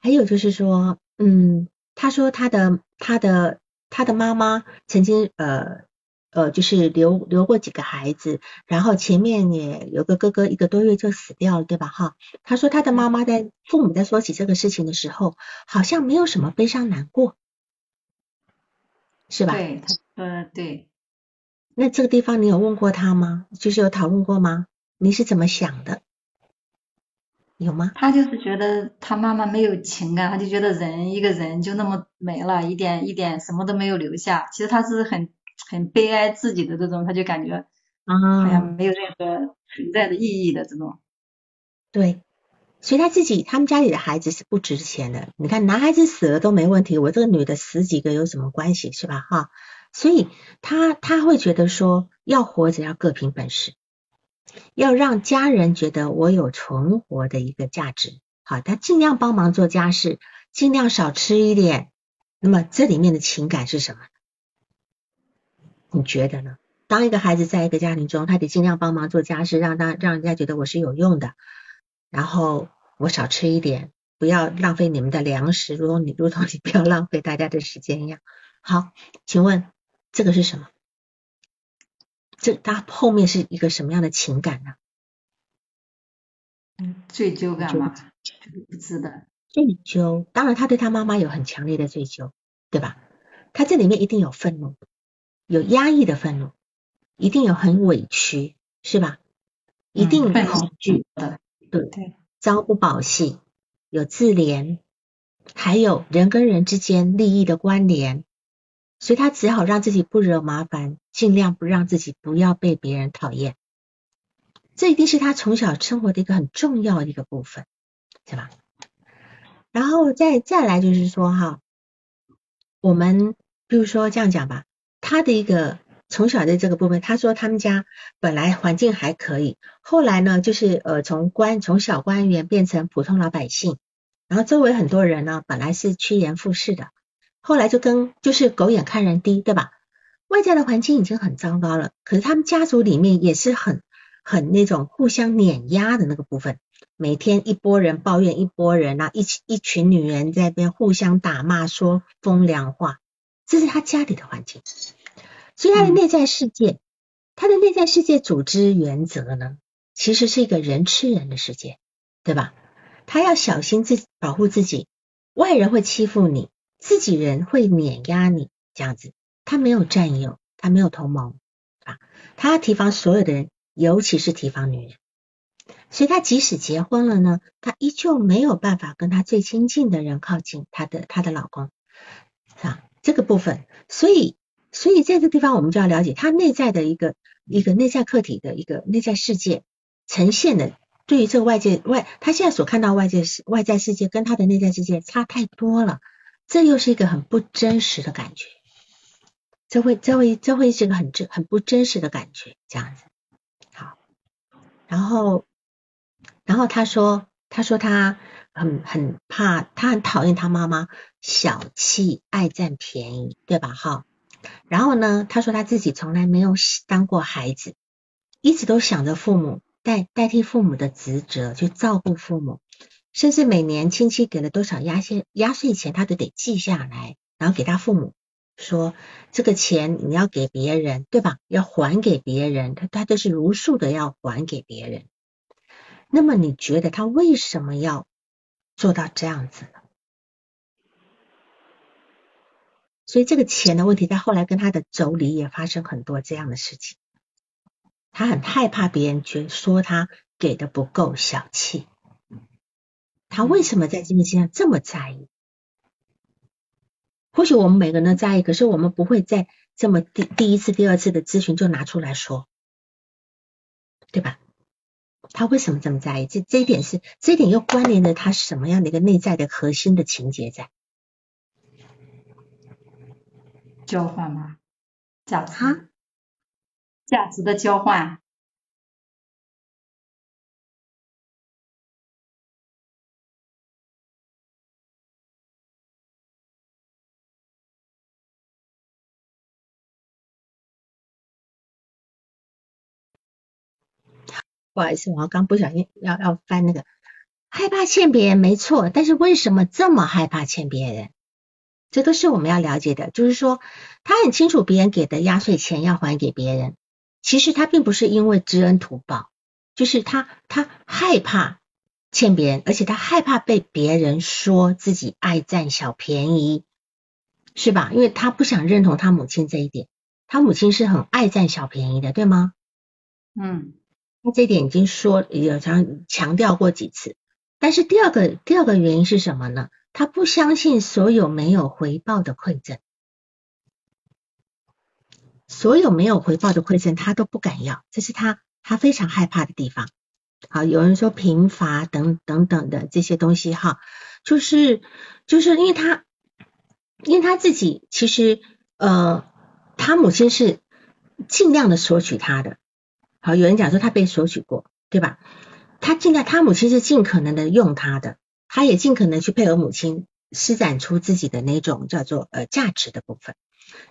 还有就是说，嗯，他说他的他的他的妈妈曾经呃。呃，就是留留过几个孩子，然后前面也有个哥哥，一个多月就死掉了，对吧？哈，他说他的妈妈在父母在说起这个事情的时候，好像没有什么悲伤难过，是吧？对，他呃对。那这个地方你有问过他吗？就是有讨论过吗？你是怎么想的？有吗？他就是觉得他妈妈没有情感，他就觉得人一个人就那么没了，一点一点什么都没有留下。其实他是很。很悲哀自己的这种，他就感觉好像没有任何存在的意义的这种。对，所以他自己他们家里的孩子是不值钱的。你看男孩子死了都没问题，我这个女的死几个有什么关系是吧？哈，所以他他会觉得说要活着要各凭本事，要让家人觉得我有存活的一个价值。好，他尽量帮忙做家事，尽量少吃一点。那么这里面的情感是什么？你觉得呢？当一个孩子在一个家庭中，他得尽量帮忙做家事，让他让人家觉得我是有用的。然后我少吃一点，不要浪费你们的粮食，如同你如同你 不要浪费大家的时间一样。好，请问这个是什么？这他后面是一个什么样的情感呢？嗯，罪疚感吗？不知道。罪疚，当然他对他妈妈有很强烈的罪疚，对吧？他这里面一定有愤怒。有压抑的愤怒，一定有很委屈，是吧？一定恐惧的，对对，朝不保夕，有自怜，还有人跟人之间利益的关联，所以他只好让自己不惹麻烦，尽量不让自己不要被别人讨厌。这一定是他从小生活的一个很重要的一个部分，是吧？然后再再来就是说哈，我们比如说这样讲吧。他的一个从小的这个部分，他说他们家本来环境还可以，后来呢，就是呃从官从小官员变成普通老百姓，然后周围很多人呢本来是趋炎附势的，后来就跟就是狗眼看人低，对吧？外在的环境已经很糟糕了，可是他们家族里面也是很很那种互相碾压的那个部分，每天一拨人抱怨一拨人啊，一起一群女人在边互相打骂说风凉话，这是他家里的环境。所以他的内在世界，他的内在世界组织原则呢，其实是一个人吃人的世界，对吧？他要小心自保护自己，外人会欺负你，自己人会碾压你，这样子，他没有战友，他没有同盟，啊，他要提防所有的人，尤其是提防女人。所以，他即使结婚了呢，他依旧没有办法跟他最亲近的人靠近，他的他的老公啊，这个部分。所以，所以在这个地方，我们就要了解他内在的一个一个内在客体的一个内在世界呈现的，对于这个外界外，他现在所看到外界世外在世界跟他的内在世界差太多了，这又是一个很不真实的感觉，这会这会这会是一个很真很不真实的感觉，这样子。好，然后。然后他说，他说他很很怕，他很讨厌他妈妈小气、爱占便宜，对吧？哈。然后呢，他说他自己从来没有当过孩子，一直都想着父母代代替父母的职责去照顾父母，甚至每年亲戚给了多少压岁压岁钱，他都得记下来，然后给他父母说这个钱你要给别人，对吧？要还给别人，他他都是如数的要还给别人。那么你觉得他为什么要做到这样子呢？所以这个钱的问题，在后来跟他的妯娌也发生很多这样的事情。他很害怕别人觉说他给的不够小气。他为什么在这件事上这么在意？或许我们每个人都在意，可是我们不会在这么第第一次、第二次的咨询就拿出来说，对吧？他为什么这么在意？这这一点是，这一点又关联着他什么样的一个内在的核心的情节在？交换吗？价值？价值的交换？不好意思，我刚不小心要要翻那个，害怕欠别人没错，但是为什么这么害怕欠别人？这都是我们要了解的。就是说，他很清楚别人给的压岁钱要还给别人，其实他并不是因为知恩图报，就是他他害怕欠别人，而且他害怕被别人说自己爱占小便宜，是吧？因为他不想认同他母亲这一点，他母亲是很爱占小便宜的，对吗？嗯。那这点已经说有强强调过几次，但是第二个第二个原因是什么呢？他不相信所有没有回报的馈赠，所有没有回报的馈赠他都不敢要，这是他他非常害怕的地方。好，有人说贫乏等等等的这些东西哈，就是就是因为他因为他自己其实呃，他母亲是尽量的索取他的。好，有人讲说他被索取过，对吧？他尽量，他母亲是尽可能的用他的，他也尽可能去配合母亲施展出自己的那种叫做呃价值的部分，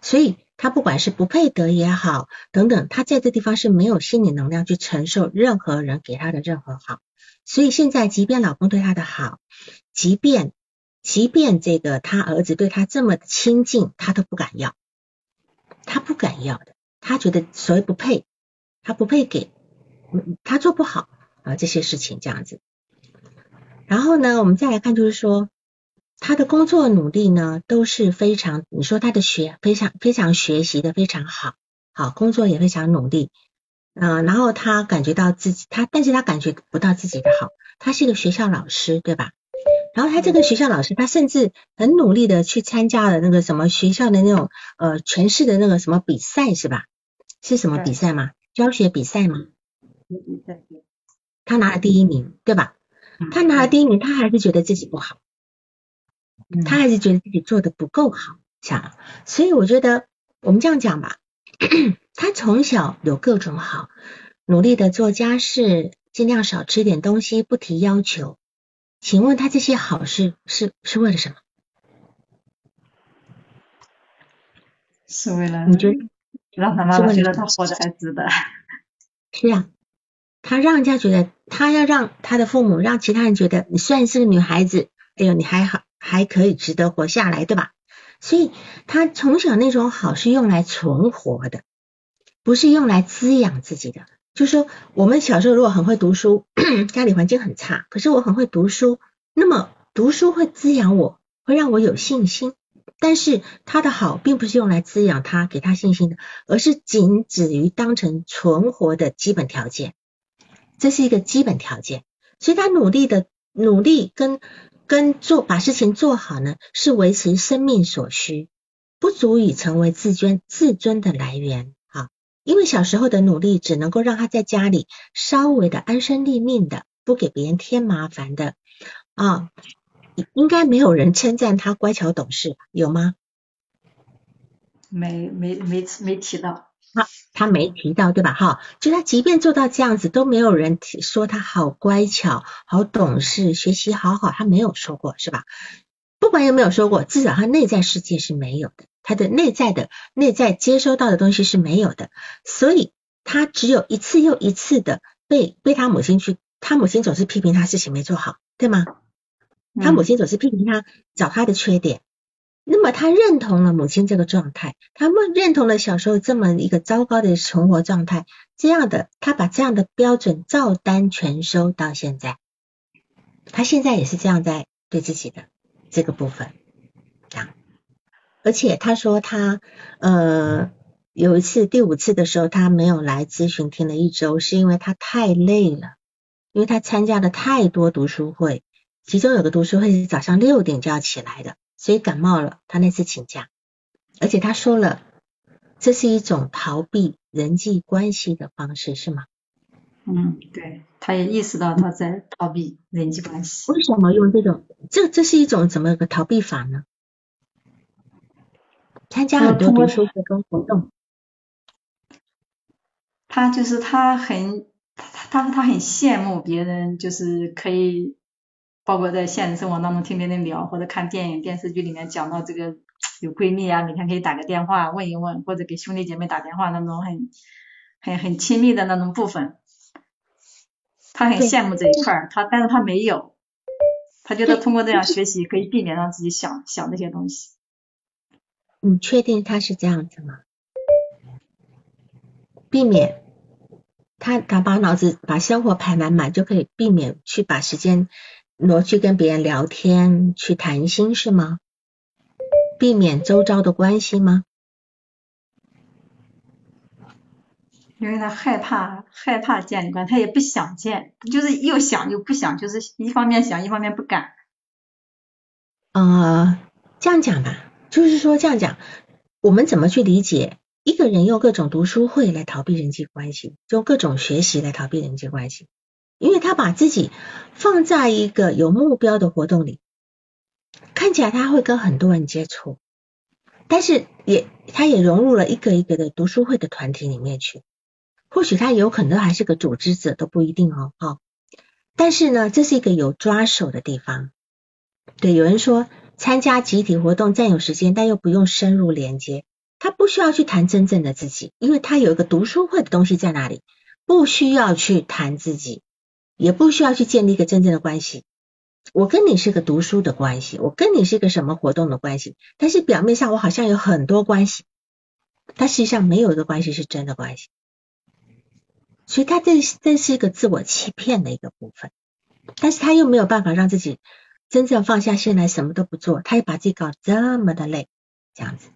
所以他不管是不配得也好，等等，他在这地方是没有心理能量去承受任何人给他的任何好，所以现在即便老公对他的好，即便即便这个他儿子对他这么亲近，他都不敢要，他不敢要的，他觉得所谓不配。他不配给，他做不好啊这些事情这样子。然后呢，我们再来看，就是说他的工作努力呢都是非常，你说他的学非常非常学习的非常好，好工作也非常努力，嗯，然后他感觉到自己他，但是他感觉不到自己的好。他是一个学校老师，对吧？然后他这个学校老师，他甚至很努力的去参加了那个什么学校的那种呃全市的那个什么比赛，是吧？是什么比赛吗？教学比赛吗？他拿了第一名，对吧？他拿了第一名，他还是觉得自己不好，他还是觉得自己做的不够好，想。所以我觉得我们这样讲吧，他从小有各种好，努力的做家事，尽量少吃点东西，不提要求。请问他这些好事是是为了什么？是为了你觉得？让他妈妈觉得他活着还值得。是啊，他让人家觉得，他要让他的父母，让其他人觉得，你虽然是个女孩子，哎呦，你还好，还可以值得活下来，对吧？所以他从小那种好是用来存活的，不是用来滋养自己的。就说，我们小时候如果很会读书，家里环境很差，可是我很会读书，那么读书会滋养我，会让我有信心。但是他的好并不是用来滋养他、给他信心的，而是仅止于当成存活的基本条件。这是一个基本条件，所以他努力的努力跟跟做把事情做好呢，是维持生命所需，不足以成为自尊自尊的来源啊。因为小时候的努力只能够让他在家里稍微的安身立命的，不给别人添麻烦的啊，应该没有人称赞他乖巧懂事，有吗？没没没没提到，他他没提到对吧？哈，就他即便做到这样子，都没有人提说他好乖巧、好懂事、学习好好，他没有说过是吧？不管有没有说过，至少他内在世界是没有的。他的内在的内在接收到的东西是没有的，所以他只有一次又一次的被被他母亲去，他母亲总是批评他事情没做好，对吗？他母亲总是批评他找他的缺点，那么他认同了母亲这个状态，他们认同了小时候这么一个糟糕的生活状态，这样的他把这样的标准照单全收到现在，他现在也是这样在对自己的这个部分啊。而且他说他呃有一次第五次的时候他没有来咨询听了一周，是因为他太累了，因为他参加了太多读书会，其中有个读书会是早上六点就要起来的，所以感冒了，他那次请假。而且他说了，这是一种逃避人际关系的方式，是吗？嗯，对，他也意识到他在逃避人际关系。为什么用这种？这这是一种怎么个逃避法呢？参加很多读书会跟活动，他就是他很他他他很羡慕别人，就是可以包括在现实生活当中听别人聊，或者看电影电视剧里面讲到这个有闺蜜啊，每天可以打个电话问一问，或者给兄弟姐妹打电话那种很很很亲密的那种部分，他很羡慕这一块儿，他但是他没有，他觉得通过这样学习可以避免让自己想想这些东西。你确定他是这样子吗？避免他他把脑子把生活排满满，就可以避免去把时间挪去跟别人聊天去谈心是吗？避免周遭的关系吗？因为他害怕害怕建立关系，他也不想见，就是又想又不想，就是一方面想一方面不敢。呃，这样讲吧。就是说这样讲，我们怎么去理解一个人用各种读书会来逃避人际关系，用各种学习来逃避人际关系？因为他把自己放在一个有目标的活动里，看起来他会跟很多人接触，但是也他也融入了一个一个的读书会的团体里面去。或许他有可能还是个组织者都不一定哦，哈。但是呢，这是一个有抓手的地方。对，有人说。参加集体活动占有时间，但又不用深入连接。他不需要去谈真正的自己，因为他有一个读书会的东西在哪里，不需要去谈自己，也不需要去建立一个真正的关系。我跟你是个读书的关系，我跟你是个什么活动的关系？但是表面上我好像有很多关系，但实际上没有一个关系是真的关系。所以他这这是一个自我欺骗的一个部分，但是他又没有办法让自己。真正放下心来什么都不做，他又把自己搞这么的累，这样子。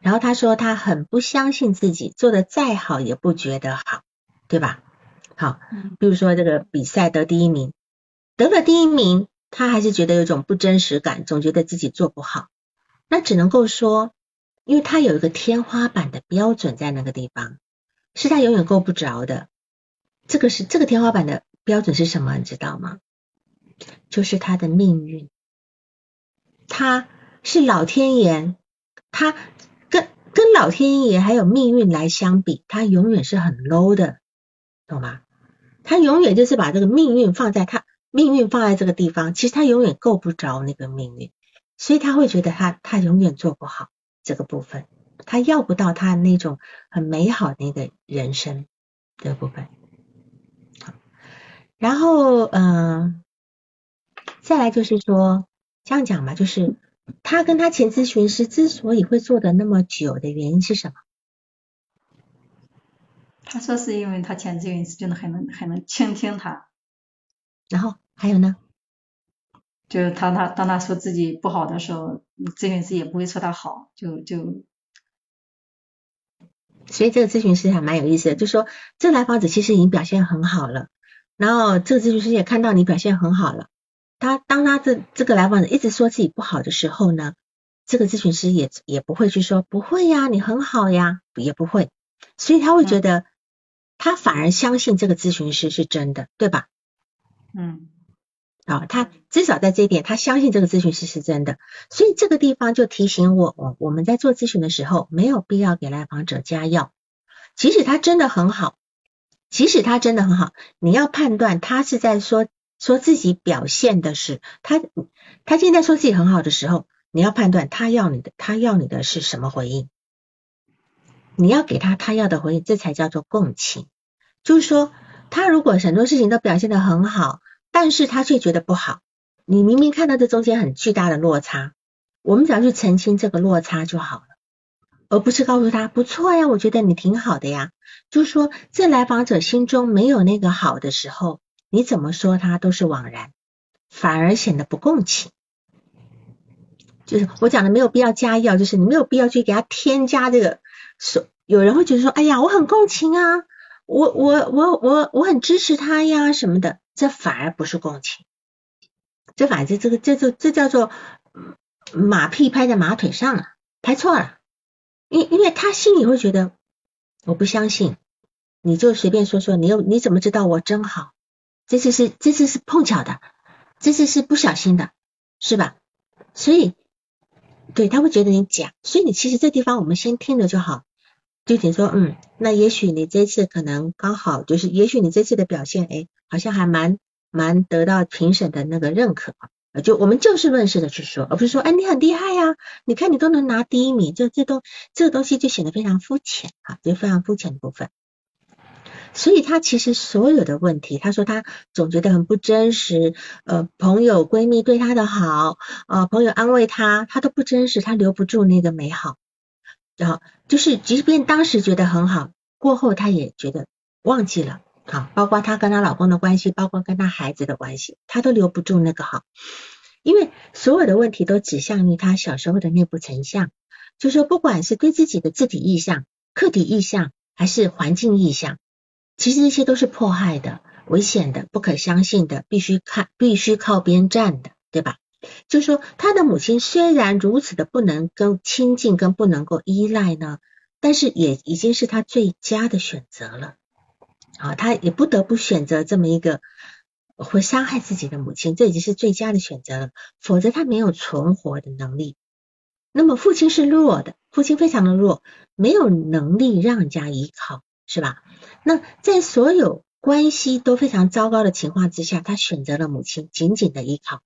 然后他说他很不相信自己，做的再好也不觉得好，对吧？好，比如说这个比赛得第一名，得了第一名，他还是觉得有种不真实感，总觉得自己做不好。那只能够说，因为他有一个天花板的标准在那个地方，是他永远够不着的。这个是这个天花板的标准是什么？你知道吗？就是他的命运，他是老天爷，他跟跟老天爷还有命运来相比，他永远是很 low 的，懂吗？他永远就是把这个命运放在他命运放在这个地方，其实他永远够不着那个命运，所以他会觉得他他永远做不好这个部分，他要不到他那种很美好的那个人生的部分。然后嗯。再来就是说，这样讲吧，就是他跟他前咨询师之所以会做的那么久的原因是什么？他说是因为他前咨询师真的很能很能倾听他，然后还有呢，就是他他当他说自己不好的时候，咨询师也不会说他好，就就。所以这个咨询师还蛮有意思的，就说这来访者其实已经表现很好了，然后这个咨询师也看到你表现很好了，他当他这这个来访者一直说自己不好的时候呢，这个咨询师也也不会去说不会呀，你很好呀，也不会，所以他会觉得他反而相信这个咨询师是真的，对吧？嗯。啊，他至少在这一点，他相信这个咨询师是真的，所以这个地方就提醒我，我我们在做咨询的时候，没有必要给来访者加药，即使他真的很好，即使他真的很好，你要判断他是在说说自己表现的是他，他现在说自己很好的时候，你要判断他要你的，他要你的是什么回应，你要给他他要的回应，这才叫做共情，就是说他如果很多事情都表现得很好。但是他却觉得不好，你明明看到这中间很巨大的落差，我们只要去澄清这个落差就好了，而不是告诉他不错呀，我觉得你挺好的呀。就是说，这来访者心中没有那个好的时候，你怎么说他都是枉然，反而显得不共情。就是我讲的没有必要加药，就是你没有必要去给他添加这个。说有人会觉得说，哎呀，我很共情啊，我我我我我很支持他呀什么的。这反而不是共情，这反正这个这就这叫做马屁拍在马腿上了，拍错了。因因为他心里会觉得我不相信，你就随便说说，你又你怎么知道我真好？这次是这次是碰巧的，这次是不小心的，是吧？所以对他会觉得你假，所以你其实这地方我们先听着就好。就你说，嗯，那也许你这次可能刚好就是，也许你这次的表现，哎，好像还蛮蛮得到评审的那个认可啊。就我们就事论事的去说，而不是说，哎，你很厉害呀，你看你都能拿第一名，就这东这个东西就显得非常肤浅啊，就非常肤浅的部分。所以他其实所有的问题，他说他总觉得很不真实，呃，朋友闺蜜对他的好，呃，朋友安慰他，他都不真实，他留不住那个美好。然后就是，即便当时觉得很好，过后他也觉得忘记了。好，包括她跟她老公的关系，包括跟她孩子的关系，她都留不住那个好，因为所有的问题都指向于她小时候的内部成像。就说不管是对自己的自体意向、客体意向，还是环境意向，其实这些都是迫害的、危险的、不可相信的、必须看、必须靠边站的，对吧？就说他的母亲虽然如此的不能跟亲近，跟不能够依赖呢，但是也已经是他最佳的选择了啊，他也不得不选择这么一个会伤害自己的母亲，这已经是最佳的选择了，否则他没有存活的能力。那么父亲是弱的，父亲非常的弱，没有能力让人家依靠，是吧？那在所有关系都非常糟糕的情况之下，他选择了母亲，紧紧的依靠。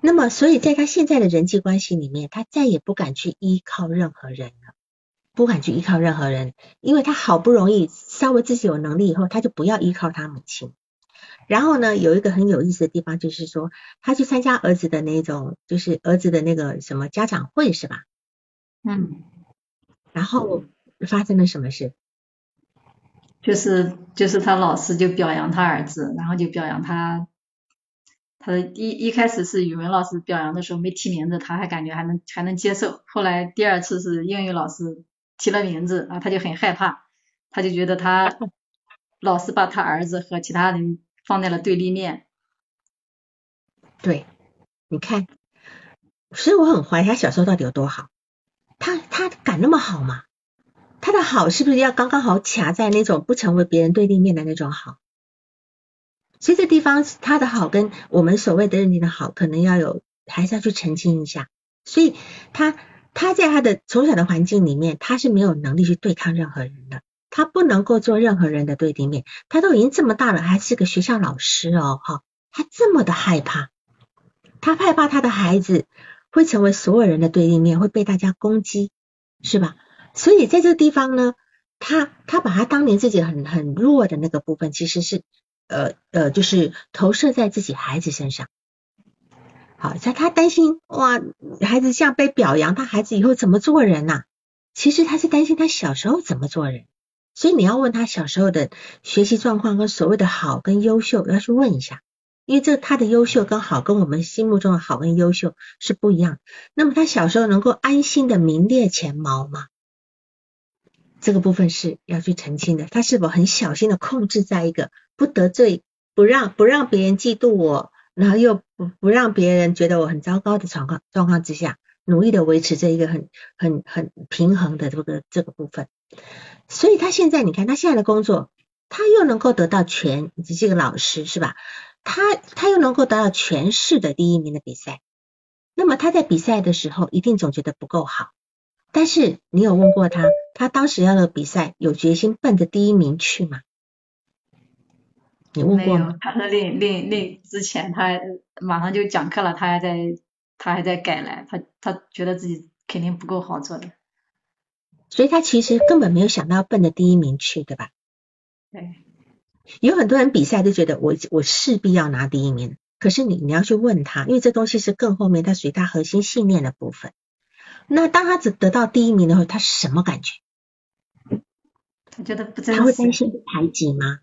那么，所以在他现在的人际关系里面，他再也不敢去依靠任何人了，不敢去依靠任何人，因为他好不容易稍微自己有能力以后，他就不要依靠他母亲。然后呢，有一个很有意思的地方，就是说他去参加儿子的那种，就是儿子的那个什么家长会，是吧？嗯。然后发生了什么事？就是就是他老师就表扬他儿子，然后就表扬他。他的第一开始是语文老师表扬的时候没提名字，他还感觉还能还能接受。后来第二次是英语老师提了名字啊，他就很害怕，他就觉得他 老师把他儿子和其他人放在了对立面。对，你看，所以我很怀疑他小时候到底有多好。他他敢那么好吗？他的好是不是要刚刚好卡在那种不成为别人对立面的那种好？所以这地方他的好跟我们所谓的认定的好，可能要有还是要去澄清一下。所以他他在他的从小的环境里面，他是没有能力去对抗任何人的，他不能够做任何人的对立面。他都已经这么大了，还是个学校老师哦，哈，他这么的害怕，他害怕他的孩子会成为所有人的对立面，会被大家攻击，是吧？所以在这个地方呢，他他把他当年自己很很弱的那个部分，其实是。呃呃，就是投射在自己孩子身上，好，像他担心哇，孩子这样被表扬，他孩子以后怎么做人呐？其实他是担心他小时候怎么做人，所以你要问他小时候的学习状况跟所谓的好跟优秀，要去问一下，因为这他的优秀跟好跟我们心目中的好跟优秀是不一样。那么他小时候能够安心的名列前茅吗？这个部分是要去澄清的。他是否很小心的控制在一个不得罪、不让不让别人嫉妒我，然后又不不让别人觉得我很糟糕的状况状况之下，努力的维持这一个很很很平衡的这个这个部分。所以他现在，你看他现在的工作，他又能够得到全，这个老师是吧？他他又能够得到全市的第一名的比赛。那么他在比赛的时候，一定总觉得不够好。但是你有问过他，他当时要的比赛有决心奔着第一名去吗？你问过吗？他说另另另之前他马上就讲课了，他还在他还在改呢，他他觉得自己肯定不够好做的。所以他其实根本没有想到奔着第一名去，对吧？对。有很多人比赛都觉得我我势必要拿第一名，可是你你要去问他，因为这东西是更后面，它属于他核心信念的部分。那当他只得到第一名的时候，他什么感觉？他觉得不真他会担心被排挤吗？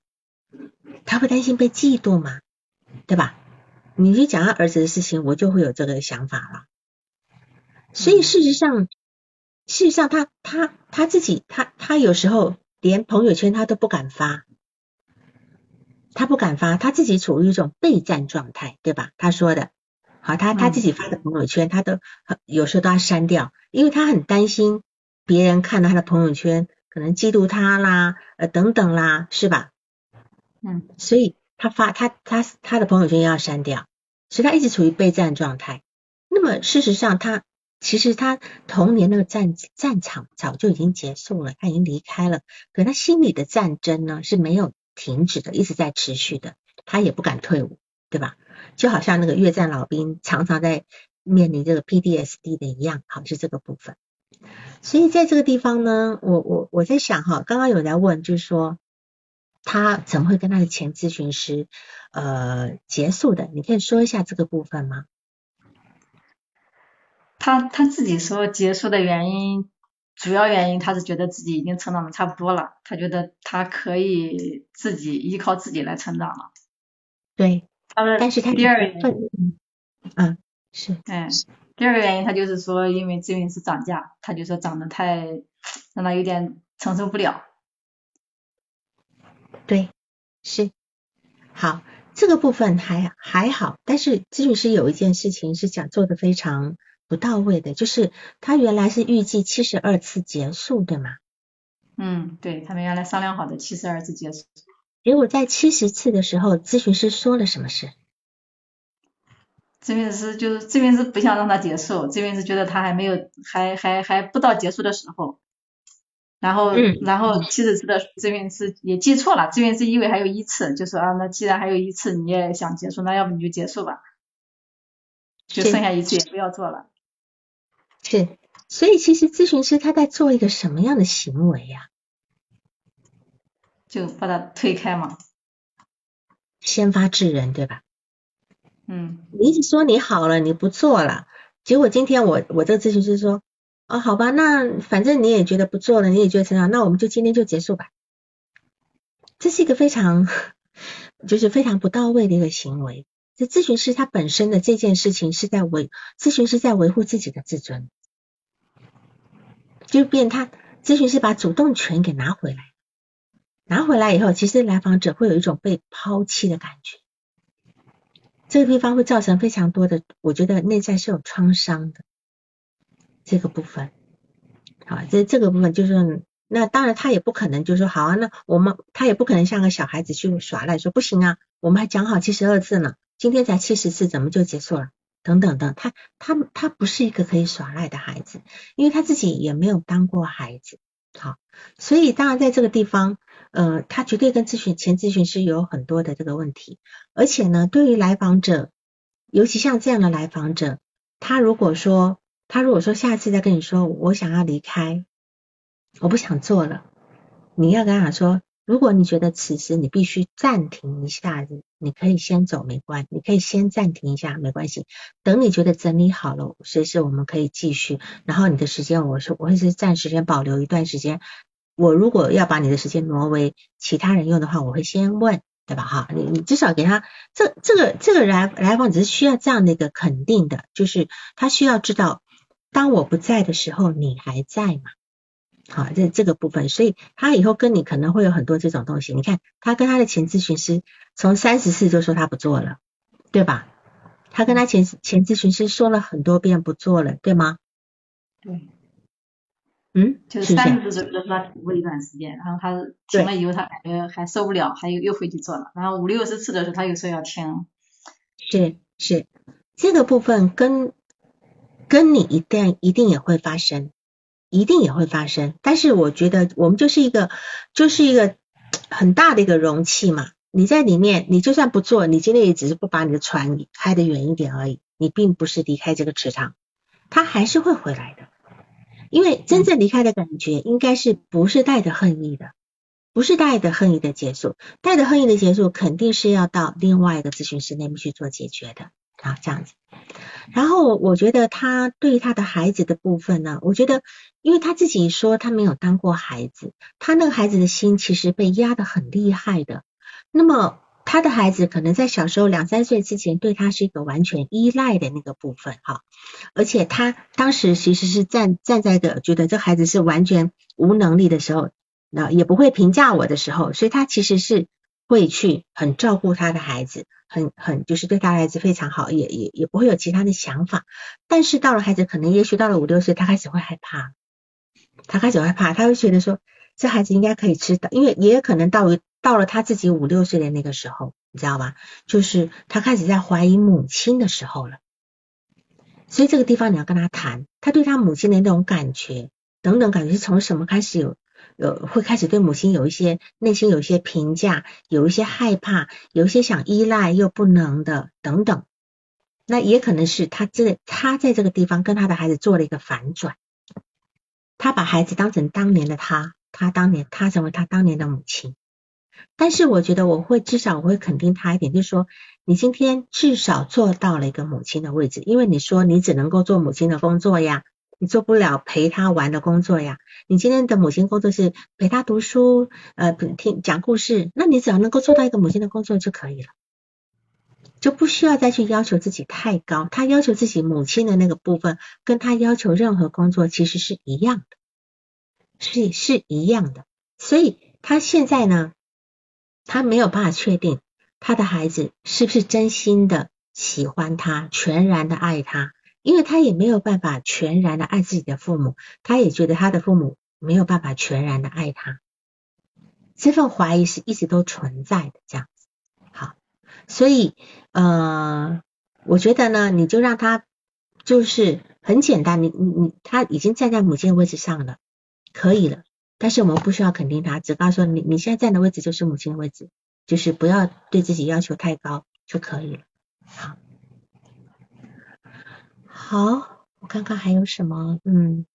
他会担心被嫉妒吗？对吧？你去讲他儿子的事情，我就会有这个想法了。所以事实上。事实上，他他他自己，他他有时候连朋友圈他都不敢发，他不敢发，他自己处于一种备战状态，对吧？他说的，好，他他自己发的朋友圈，他都有时候都要删掉，因为他很担心别人看到他的朋友圈，可能嫉妒他啦，呃等等啦，是吧？嗯，所以他发他他他的朋友圈要删掉，所以他一直处于备战状态。那么事实上，他。其实他童年那个战战场早就已经结束了，他已经离开了。可他心里的战争呢是没有停止的，一直在持续的。他也不敢退伍，对吧？就好像那个越战老兵常常在面临这个 PDSD 的一样，好是这个部分。所以在这个地方呢，我我我在想哈，刚刚有人问，就是说他怎么会跟他的前咨询师呃结束的？你可以说一下这个部分吗？他他自己说结束的原因，主要原因他是觉得自己已经成长的差不多了，他觉得他可以自己依靠自己来成长了。对，他们但是他第二个原因，嗯，是，嗯，第二个原因他就是说，因为咨询师涨价，他就说涨得太让他有点承受不了。对，是，好，这个部分还还好，但是咨询师有一件事情是讲做的非常。不到位的，就是他原来是预计七十二次结束，对吗？嗯，对他们原来商量好的七十二次结束。结果在七十次的时候，咨询师说了什么事？咨询师就是咨询师不想让他结束，咨询师觉得他还没有，还还还不到结束的时候。然后，然后妻子知道咨询师也记错了，咨询师以为还有一次，就说啊，那既然还有一次，你也想结束，那要不你就结束吧，就剩下一次也不要做了。是，所以其实咨询师他在做一个什么样的行为呀？就把他推开嘛。先发制人，对吧？嗯。你一直说你好了，你不做了，结果今天我我这个咨询师说，哦，好吧，那反正你也觉得不做了，你也觉得成长，那我们就今天就结束吧。这是一个非常就是非常不到位的一个行为。这咨询师他本身的这件事情是在维咨询师在维护自己的自尊，就变他咨询师把主动权给拿回来，拿回来以后，其实来访者会有一种被抛弃的感觉，这个地方会造成非常多的，我觉得内在是有创伤的这个部分，好，这这个部分就是那当然他也不可能就说好啊，那我们他也不可能像个小孩子去耍赖说不行啊，我们还讲好七十二次呢。今天才七十次，怎么就结束了？等等等，他他他不是一个可以耍赖的孩子，因为他自己也没有当过孩子，好，所以当然在这个地方，呃，他绝对跟咨询前咨询师有很多的这个问题，而且呢，对于来访者，尤其像这样的来访者，他如果说他如果说下次再跟你说我想要离开，我不想做了，你要跟他说。如果你觉得此时你必须暂停一下子，你可以先走，没关你可以先暂停一下，没关系。等你觉得整理好了，随时我们可以继续。然后你的时间，我说我会是暂时先保留一段时间，我如果要把你的时间挪为其他人用的话，我会先问，对吧？哈，你你至少给他这这个这个来来访只是需要这样的一个肯定的，就是他需要知道，当我不在的时候，你还在吗？好，这这个部分，所以他以后跟你可能会有很多这种东西。你看，他跟他的前咨询师从三十次就说他不做了，对吧？他跟他前前咨询师说了很多遍不做了，对吗？对。嗯，就是三十次就说他停过一段时间，然后他停了以后，他感觉还受不了，还又又回去做了。然后五六十次的时候，他又说要停。是是，这个部分跟跟你一定一定也会发生，一定也会发生。但是我觉得我们就是一个就是一个很大的一个容器嘛，你在里面，你就算不做，你今天也只是不把你的船开得远一点而已，你并不是离开这个池塘，它还是会回来的。因为真正离开的感觉，应该是不是带着恨意的，不是带着恨意的结束，带着恨意的结束，肯定是要到另外一个咨询师那边去做解决的。啊，这样子。然后我觉得他对他的孩子的部分呢，我觉得，因为他自己说他没有当过孩子，他那个孩子的心其实被压得很厉害的，那么。他的孩子可能在小时候两三岁之前，对他是一个完全依赖的那个部分哈，而且他当时其实是站站在的，觉得这孩子是完全无能力的时候，那也不会评价我的时候，所以他其实是会去很照顾他的孩子，很很就是对他孩子非常好，也也也不会有其他的想法。但是到了孩子可能也许到了五六岁，他开始会害怕，他开始害怕，他会觉得说这孩子应该可以吃的，因为也有可能到。到了他自己五六岁的那个时候，你知道吧？就是他开始在怀疑母亲的时候了。所以这个地方你要跟他谈，他对他母亲的那种感觉等等感觉是从什么开始有有会开始对母亲有一些内心有一些评价，有一些害怕，有一些想依赖又不能的等等。那也可能是他这他在这个地方跟他的孩子做了一个反转，他把孩子当成当年的他，他当年他成为他当年的母亲。但是我觉得我会至少我会肯定他一点，就是说你今天至少做到了一个母亲的位置，因为你说你只能够做母亲的工作呀，你做不了陪他玩的工作呀。你今天的母亲工作是陪他读书，呃，听讲故事，那你只要能够做到一个母亲的工作就可以了，就不需要再去要求自己太高。他要求自己母亲的那个部分，跟他要求任何工作其实是一样的，是是一样的。所以他现在呢？他没有办法确定他的孩子是不是真心的喜欢他，全然的爱他，因为他也没有办法全然的爱自己的父母，他也觉得他的父母没有办法全然的爱他，这份怀疑是一直都存在的，这样子。好，所以呃，我觉得呢，你就让他就是很简单，你你你，他已经站在母亲的位置上了，可以了。但是我们不需要肯定他，只告诉你你现在站的位置就是母亲的位置，就是不要对自己要求太高就可以了。好，好，我看看还有什么，嗯，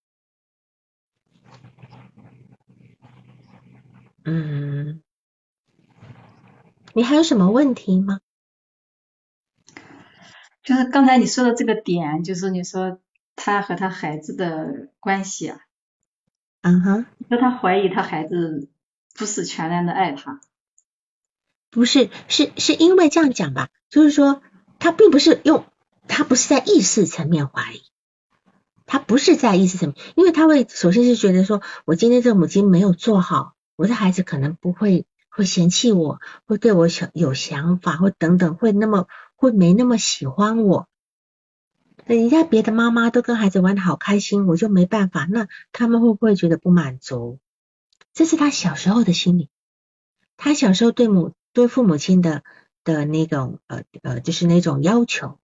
嗯，你还有什么问题吗？就是刚才你说的这个点，就是你说他和他孩子的关系啊。嗯哼，说他怀疑他孩子不是全然的爱他，不是，是是因为这样讲吧，就是说他并不是用，他不是在意识层面怀疑，他不是在意识层面，因为他会首先是觉得说，我今天这个母亲没有做好，我的孩子可能不会会嫌弃我，会对我想有想法，或等等，会那么会没那么喜欢我。人家别的妈妈都跟孩子玩的好开心，我就没办法。那他们会不会觉得不满足？这是他小时候的心理。他小时候对母对父母亲的的那种呃呃，就是那种要求。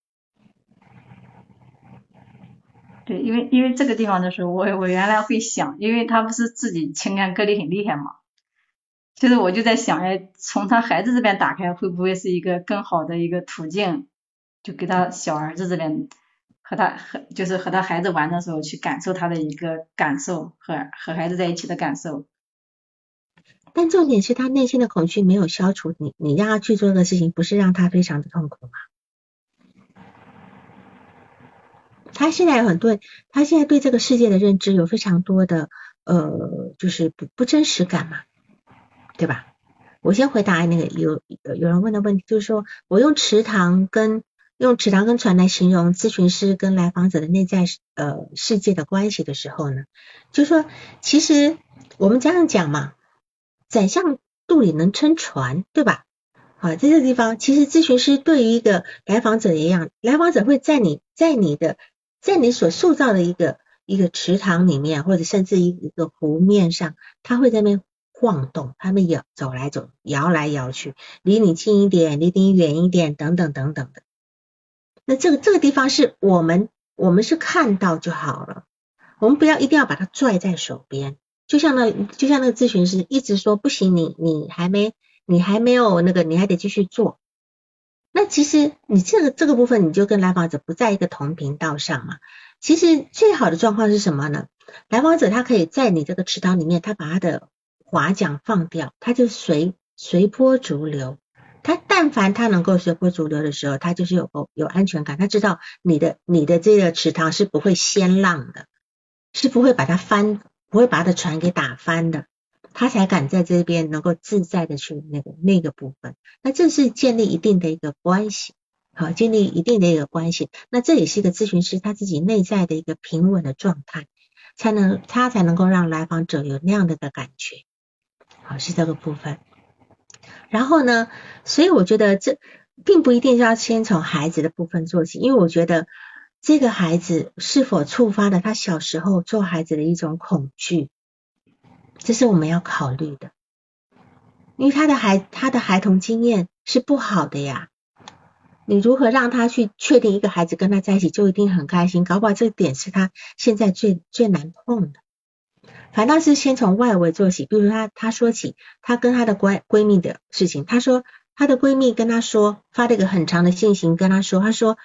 对，因为因为这个地方的时候，我我原来会想，因为他不是自己情感隔离很厉害嘛。其实我就在想，哎，从他孩子这边打开，会不会是一个更好的一个途径？就给他小儿子这边。和他和就是和他孩子玩的时候，去感受他的一个感受和和孩子在一起的感受。但重点是他内心的恐惧没有消除，你你让他去做的事情，不是让他非常的痛苦吗？他现在有很多，他现在对这个世界的认知有非常多的呃，就是不不真实感嘛，对吧？我先回答那个有有人问的问题，就是说我用池塘跟用池塘跟船来形容咨询师跟来访者的内在呃世界的关系的时候呢，就说其实我们这样讲嘛，宰相肚里能撑船，对吧？好，在这个地方，其实咨询师对于一个来访者一样，来访者会在你在你的在你所塑造的一个一个池塘里面，或者甚至一一个湖面上，它会在那晃动，他们摇走来走，摇来摇去，离你近一点，离你远一点，等等等等的。那这个这个地方是我们我们是看到就好了，我们不要一定要把它拽在手边，就像那就像那个咨询师一直说不行，你你还没。你还没有那个，你还得继续做。那其实你这个这个部分，你就跟来访者不在一个同频道上嘛。其实最好的状况是什么呢？来访者他可以在你这个池塘里面，他把他的划桨放掉，他就随随波逐流。他但凡他能够随波逐流的时候，他就是有有安全感，他知道你的你的这个池塘是不会掀浪的，是不会把它翻，不会把他的船给打翻的。他才敢在这边能够自在的去那个那个部分，那这是建立一定的一个关系，好，建立一定的一个关系，那这也是一个咨询师他自己内在的一个平稳的状态，才能他才能够让来访者有那样的一个感觉，好，是这个部分。然后呢，所以我觉得这并不一定是要先从孩子的部分做起，因为我觉得这个孩子是否触发了他小时候做孩子的一种恐惧。这是我们要考虑的，因为他的孩他的孩童经验是不好的呀。你如何让他去确定一个孩子跟他在一起就一定很开心？搞不好这点是他现在最最难碰的。反倒是先从外围做起，比如他他说起他跟他的闺闺蜜的事情，他说他的闺蜜跟他说发了一个很长的信息跟他说，他说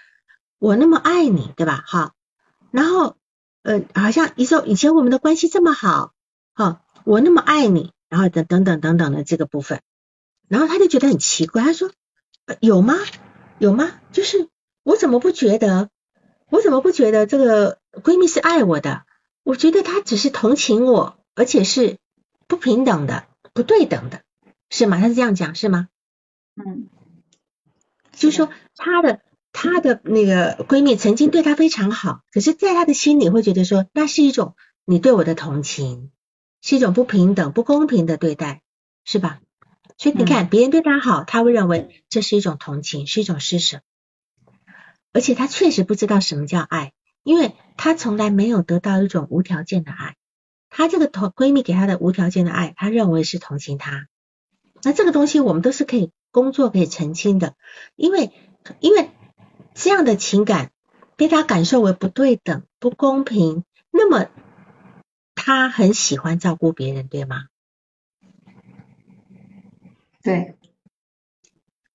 我那么爱你，对吧？好，然后呃好像你说以前我们的关系这么好，好。我那么爱你，然后等等等等等的这个部分，然后他就觉得很奇怪，他说有吗？有吗？就是我怎么不觉得？我怎么不觉得这个闺蜜是爱我的？我觉得她只是同情我，而且是不平等的、不对等的，是吗？他是这样讲是吗？嗯，就是说她的她的那个闺蜜曾经对她非常好，可是在她的心里会觉得说那是一种你对我的同情。是一种不平等、不公平的对待，是吧？所以你看，别人对他好，他会认为这是一种同情，是一种施舍，而且他确实不知道什么叫爱，因为他从来没有得到一种无条件的爱。她这个同闺蜜给她的无条件的爱，她认为是同情她。那这个东西我们都是可以工作可以澄清的，因为因为这样的情感被他感受为不对等、不公平，那么。他很喜欢照顾别人，对吗？对，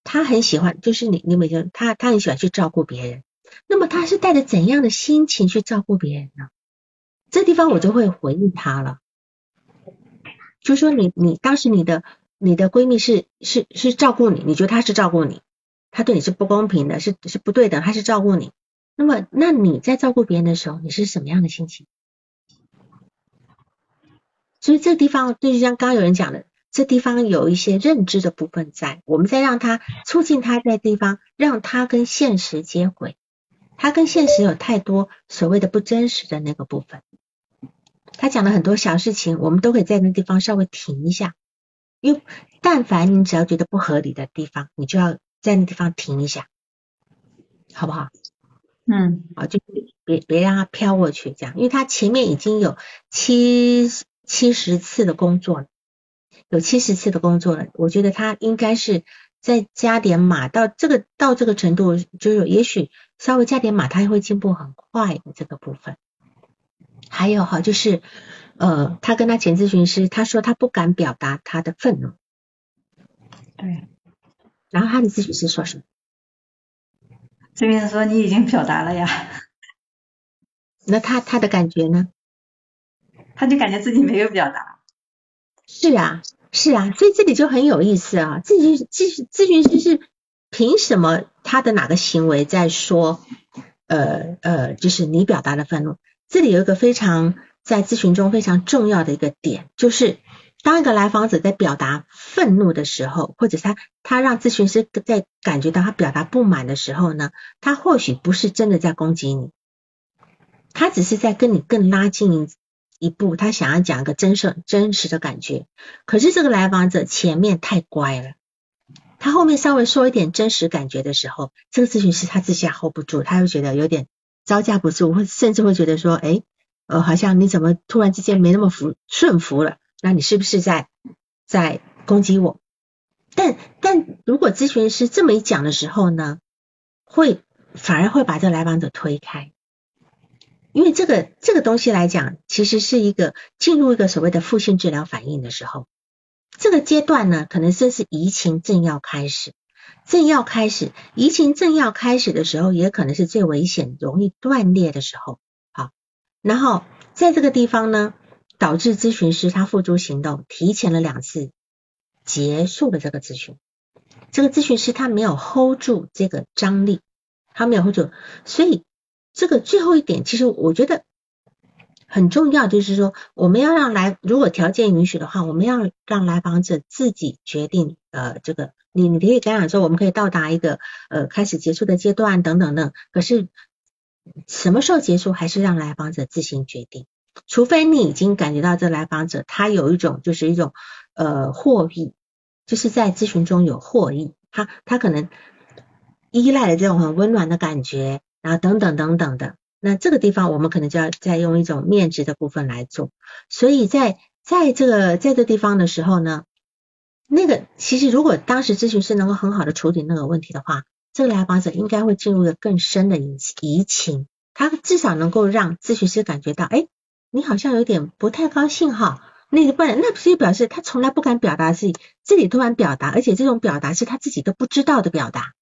他很喜欢，就是你，你每天他他很喜欢去照顾别人。那么他是带着怎样的心情去照顾别人呢？这地方我就会回应他了，就说你你当时你的你的闺蜜是是是照顾你，你觉得她是照顾你，她对你是不公平的，是是不对的，她是照顾你。那么那你在照顾别人的时候，你是什么样的心情？所以这地方就像刚刚有人讲的，这地方有一些认知的部分在，我们在让他促进他在地方，让他跟现实接轨。他跟现实有太多所谓的不真实的那个部分。他讲了很多小事情，我们都可以在那地方稍微停一下。因为但凡你只要觉得不合理的地方，你就要在那地方停一下，好不好？嗯，好，就别别让它飘过去，这样，因为它前面已经有七。七十次的工作了，有七十次的工作了，我觉得他应该是再加点码到这个到这个程度，就是也许稍微加点码，他会进步很快的这个部分。还有哈，就是呃，他跟他前咨询师，他说他不敢表达他的愤怒，对，然后他的咨询师说什么？这边说你已经表达了呀，那他他的感觉呢？他就感觉自己没有表达，是啊，是啊，所以这里就很有意思啊。咨询咨询咨询师是凭什么他的哪个行为在说，呃呃，就是你表达的愤怒？这里有一个非常在咨询中非常重要的一个点，就是当一个来访者在表达愤怒的时候，或者他他让咨询师在感觉到他表达不满的时候呢，他或许不是真的在攻击你，他只是在跟你更拉近一步，他想要讲一个真实真实的感觉。可是这个来访者前面太乖了，他后面稍微说一点真实感觉的时候，这个咨询师他自己也 hold 不住，他会觉得有点招架不住，或甚至会觉得说，哎。呃，好像你怎么突然之间没那么服顺服了？那你是不是在在攻击我？但但如果咨询师这么一讲的时候呢，会反而会把这个来访者推开，因为这个这个东西来讲，其实是一个进入一个所谓的负性治疗反应的时候，这个阶段呢，可能正是移情正要开始，正要开始移情正要开始的时候，也可能是最危险、容易断裂的时候。好然后在这个地方呢，导致咨询师他付诸行动，提前了两次结束了这个咨询。这个咨询师他没有 hold 住这个张力，他没有 hold 住，所以这个最后一点，其实我觉得很重要，就是说我们要让来，如果条件允许的话，我们要让来访者自己决定，呃，这个你你可以跟他说，我们可以到达一个呃开始结束的阶段等等等，可是。什么时候结束，还是让来访者自行决定。除非你已经感觉到这来访者他有一种就是一种呃获益，就是在咨询中有获益，他他可能依赖的这种很温暖的感觉，然后等等等等的。那这个地方我们可能就要再用一种面值的部分来做。所以在在这个在这地方的时候呢，那个其实如果当时咨询师能够很好的处理那个问题的话。这个来访者应该会进入一个更深的移移情，他至少能够让咨询师感觉到，哎，你好像有点不太高兴哈，那个不然那不是表示他从来不敢表达自己，这里突然表达，而且这种表达是他自己都不知道的表达，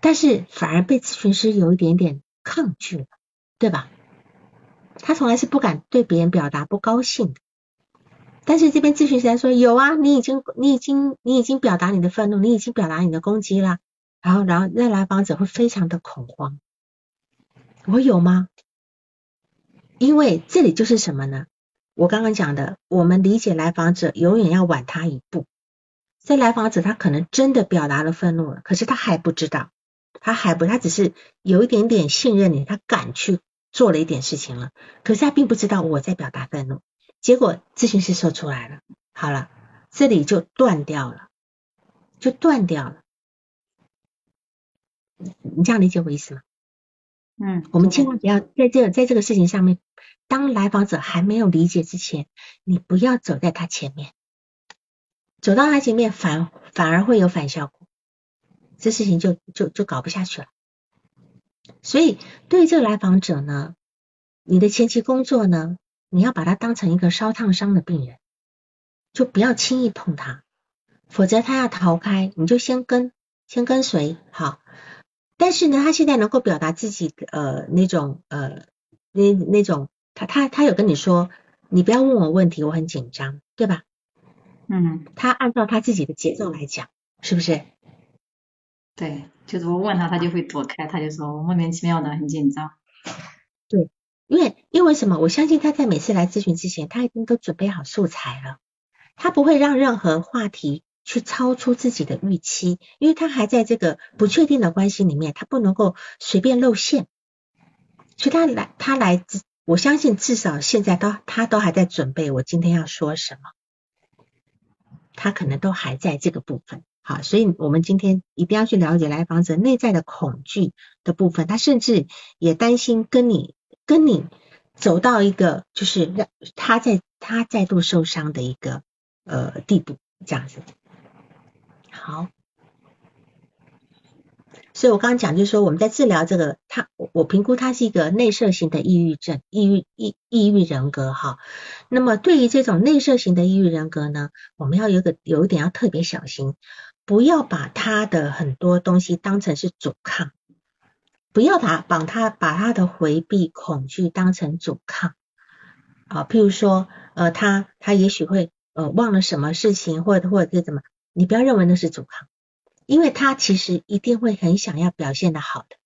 但是反而被咨询师有一点点抗拒了，对吧？他从来是不敢对别人表达不高兴的。但是这边咨询师来说有啊，你已经你已经你已经表达你的愤怒，你已经表达你的攻击了。然后，然后那来访者会非常的恐慌。我有吗？因为这里就是什么呢？我刚刚讲的，我们理解来访者永远要晚他一步。在来访者他可能真的表达了愤怒了，可是他还不知道，他还不，他只是有一点点信任你，他敢去做了一点事情了，可是他并不知道我在表达愤怒。结果咨询师说出来了，好了，这里就断掉了，就断掉了。你这样理解我意思吗？嗯，我们千万不要在这在这个事情上面，当来访者还没有理解之前，你不要走在他前面，走到他前面反反而会有反效果，这事情就就就搞不下去了。所以对于这个来访者呢，你的前期工作呢，你要把他当成一个烧烫伤的病人，就不要轻易碰他，否则他要逃开，你就先跟先跟随好。但是呢，他现在能够表达自己的呃那种呃那那种，他他他有跟你说，你不要问我问题，我很紧张，对吧？嗯，他按照他自己的节奏来讲，是不是？对，就是我问他，他就会躲开，他就说我莫名其妙的很紧张。对，因为因为什么？我相信他在每次来咨询之前，他已经都准备好素材了，他不会让任何话题。去超出自己的预期，因为他还在这个不确定的关系里面，他不能够随便露馅，所以他来他来，我相信至少现在都他都还在准备我今天要说什么，他可能都还在这个部分，好，所以我们今天一定要去了解来访者内在的恐惧的部分，他甚至也担心跟你跟你走到一个就是让他在他再度受伤的一个呃地步，这样子。好，所以我刚刚讲就是说，我们在治疗这个，他我评估他是一个内射型的抑郁症，抑郁抑抑郁人格哈。那么对于这种内射型的抑郁人格呢，我们要有个有一点要特别小心，不要把他的很多东西当成是阻抗，不要把把他把他的回避恐惧当成阻抗啊。譬如说，呃，他他也许会呃忘了什么事情，或者或者是怎么。你不要认为那是阻抗，因为他其实一定会很想要表现的好的，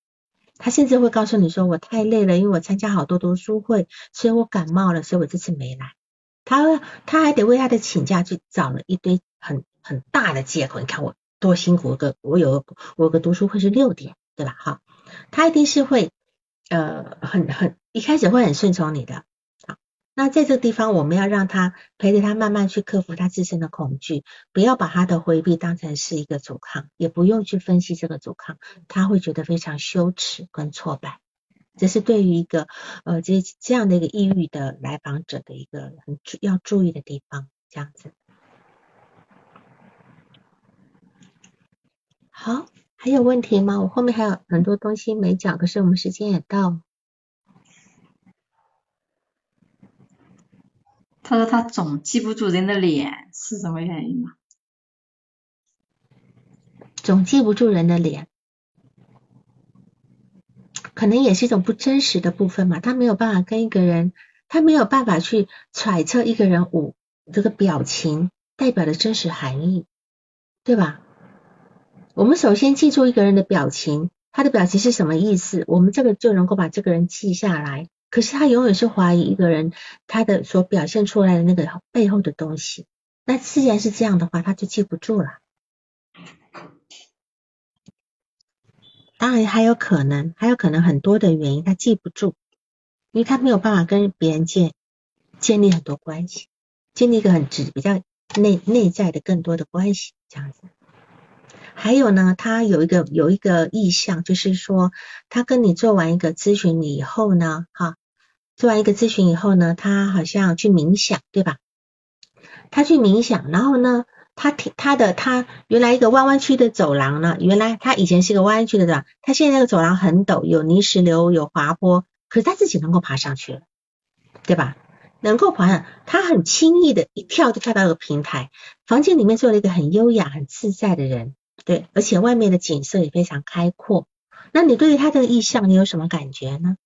他甚至会告诉你说：“我太累了，因为我参加好多读书会，所以我感冒了，所以我这次没来。”他他还得为他的请假去找了一堆很很大的借口。你看我多辛苦，个我有我有个读书会是六点，对吧？哈，他一定是会呃很很一开始会很顺从你的。好那在这个地方，我们要让他陪着他慢慢去克服他自身的恐惧，不要把他的回避当成是一个阻抗，也不用去分析这个阻抗，他会觉得非常羞耻跟挫败。这是对于一个呃这这样的一个抑郁的来访者的一个很要注意的地方。这样子，好，还有问题吗？我后面还有很多东西没讲，可是我们时间也到。他说他总记不住人的脸，是什么原因吗？总记不住人的脸，可能也是一种不真实的部分嘛。他没有办法跟一个人，他没有办法去揣测一个人五这个表情代表的真实含义，对吧？我们首先记住一个人的表情，他的表情是什么意思，我们这个就能够把这个人记下来。可是他永远是怀疑一个人他的所表现出来的那个背后的东西。那既然是这样的话，他就记不住了。当然还有可能，还有可能很多的原因他记不住，因为他没有办法跟别人建建立很多关系，建立一个很直比较内内在的更多的关系这样子。还有呢，他有一个有一个意向，就是说他跟你做完一个咨询以后呢，哈。做完一个咨询以后呢，他好像去冥想，对吧？他去冥想，然后呢，他听他的他原来一个弯弯曲的走廊呢，原来他以前是个弯弯曲的对吧？他现在那个走廊很陡，有泥石流，有滑坡，可是他自己能够爬上去了，对吧？能够爬上，他很轻易的一跳就跳到一个平台，房间里面坐了一个很优雅、很自在的人，对，而且外面的景色也非常开阔。那你对于他这个意象，你有什么感觉呢？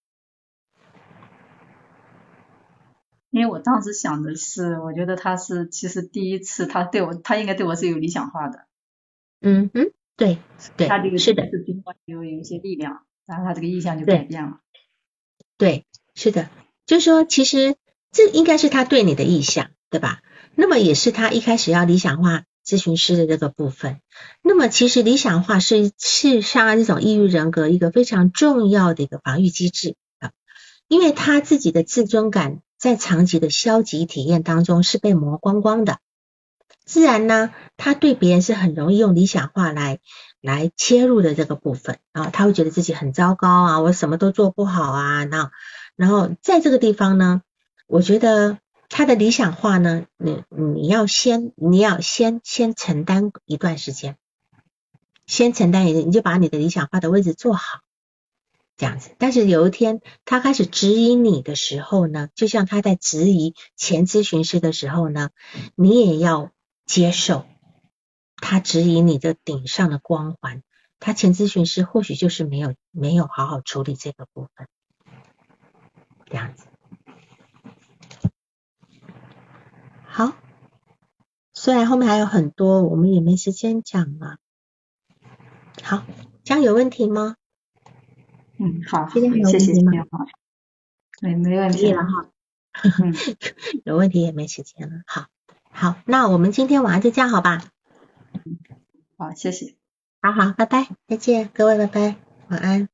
因为我当时想的是，我觉得他是其实第一次，他对我，他应该对我是有理想化的。嗯嗯，对对，他这个是的，是有有一些力量，然后他这个意向就改变了。对，是的，就是说，其实这应该是他对你的意向，对吧？那么也是他一开始要理想化咨询师的这个部分。那么其实理想化是是像这种抑郁人格一个非常重要的一个防御机制啊，因为他自己的自尊感。在长期的消极体验当中是被磨光光的，自然呢，他对别人是很容易用理想化来来切入的这个部分啊，他会觉得自己很糟糕啊，我什么都做不好啊，那然后在这个地方呢，我觉得他的理想化呢，你你要先你要先先承担一段时间，先承担一个，你就把你的理想化的位置做好。这样子，但是有一天他开始指引你的时候呢，就像他在质疑前咨询师的时候呢，你也要接受他指引你的顶上的光环。他前咨询师或许就是没有没有好好处理这个部分，这样子。好，虽然后面还有很多，我们也没时间讲了。好，这样有问题吗？嗯，好，谢谢，谢谢，没没问题了哈，有问题也没时间了，好，好，那我们今天晚上就这样好吧？好，谢谢，好好，拜拜，再见，各位，拜拜，晚安。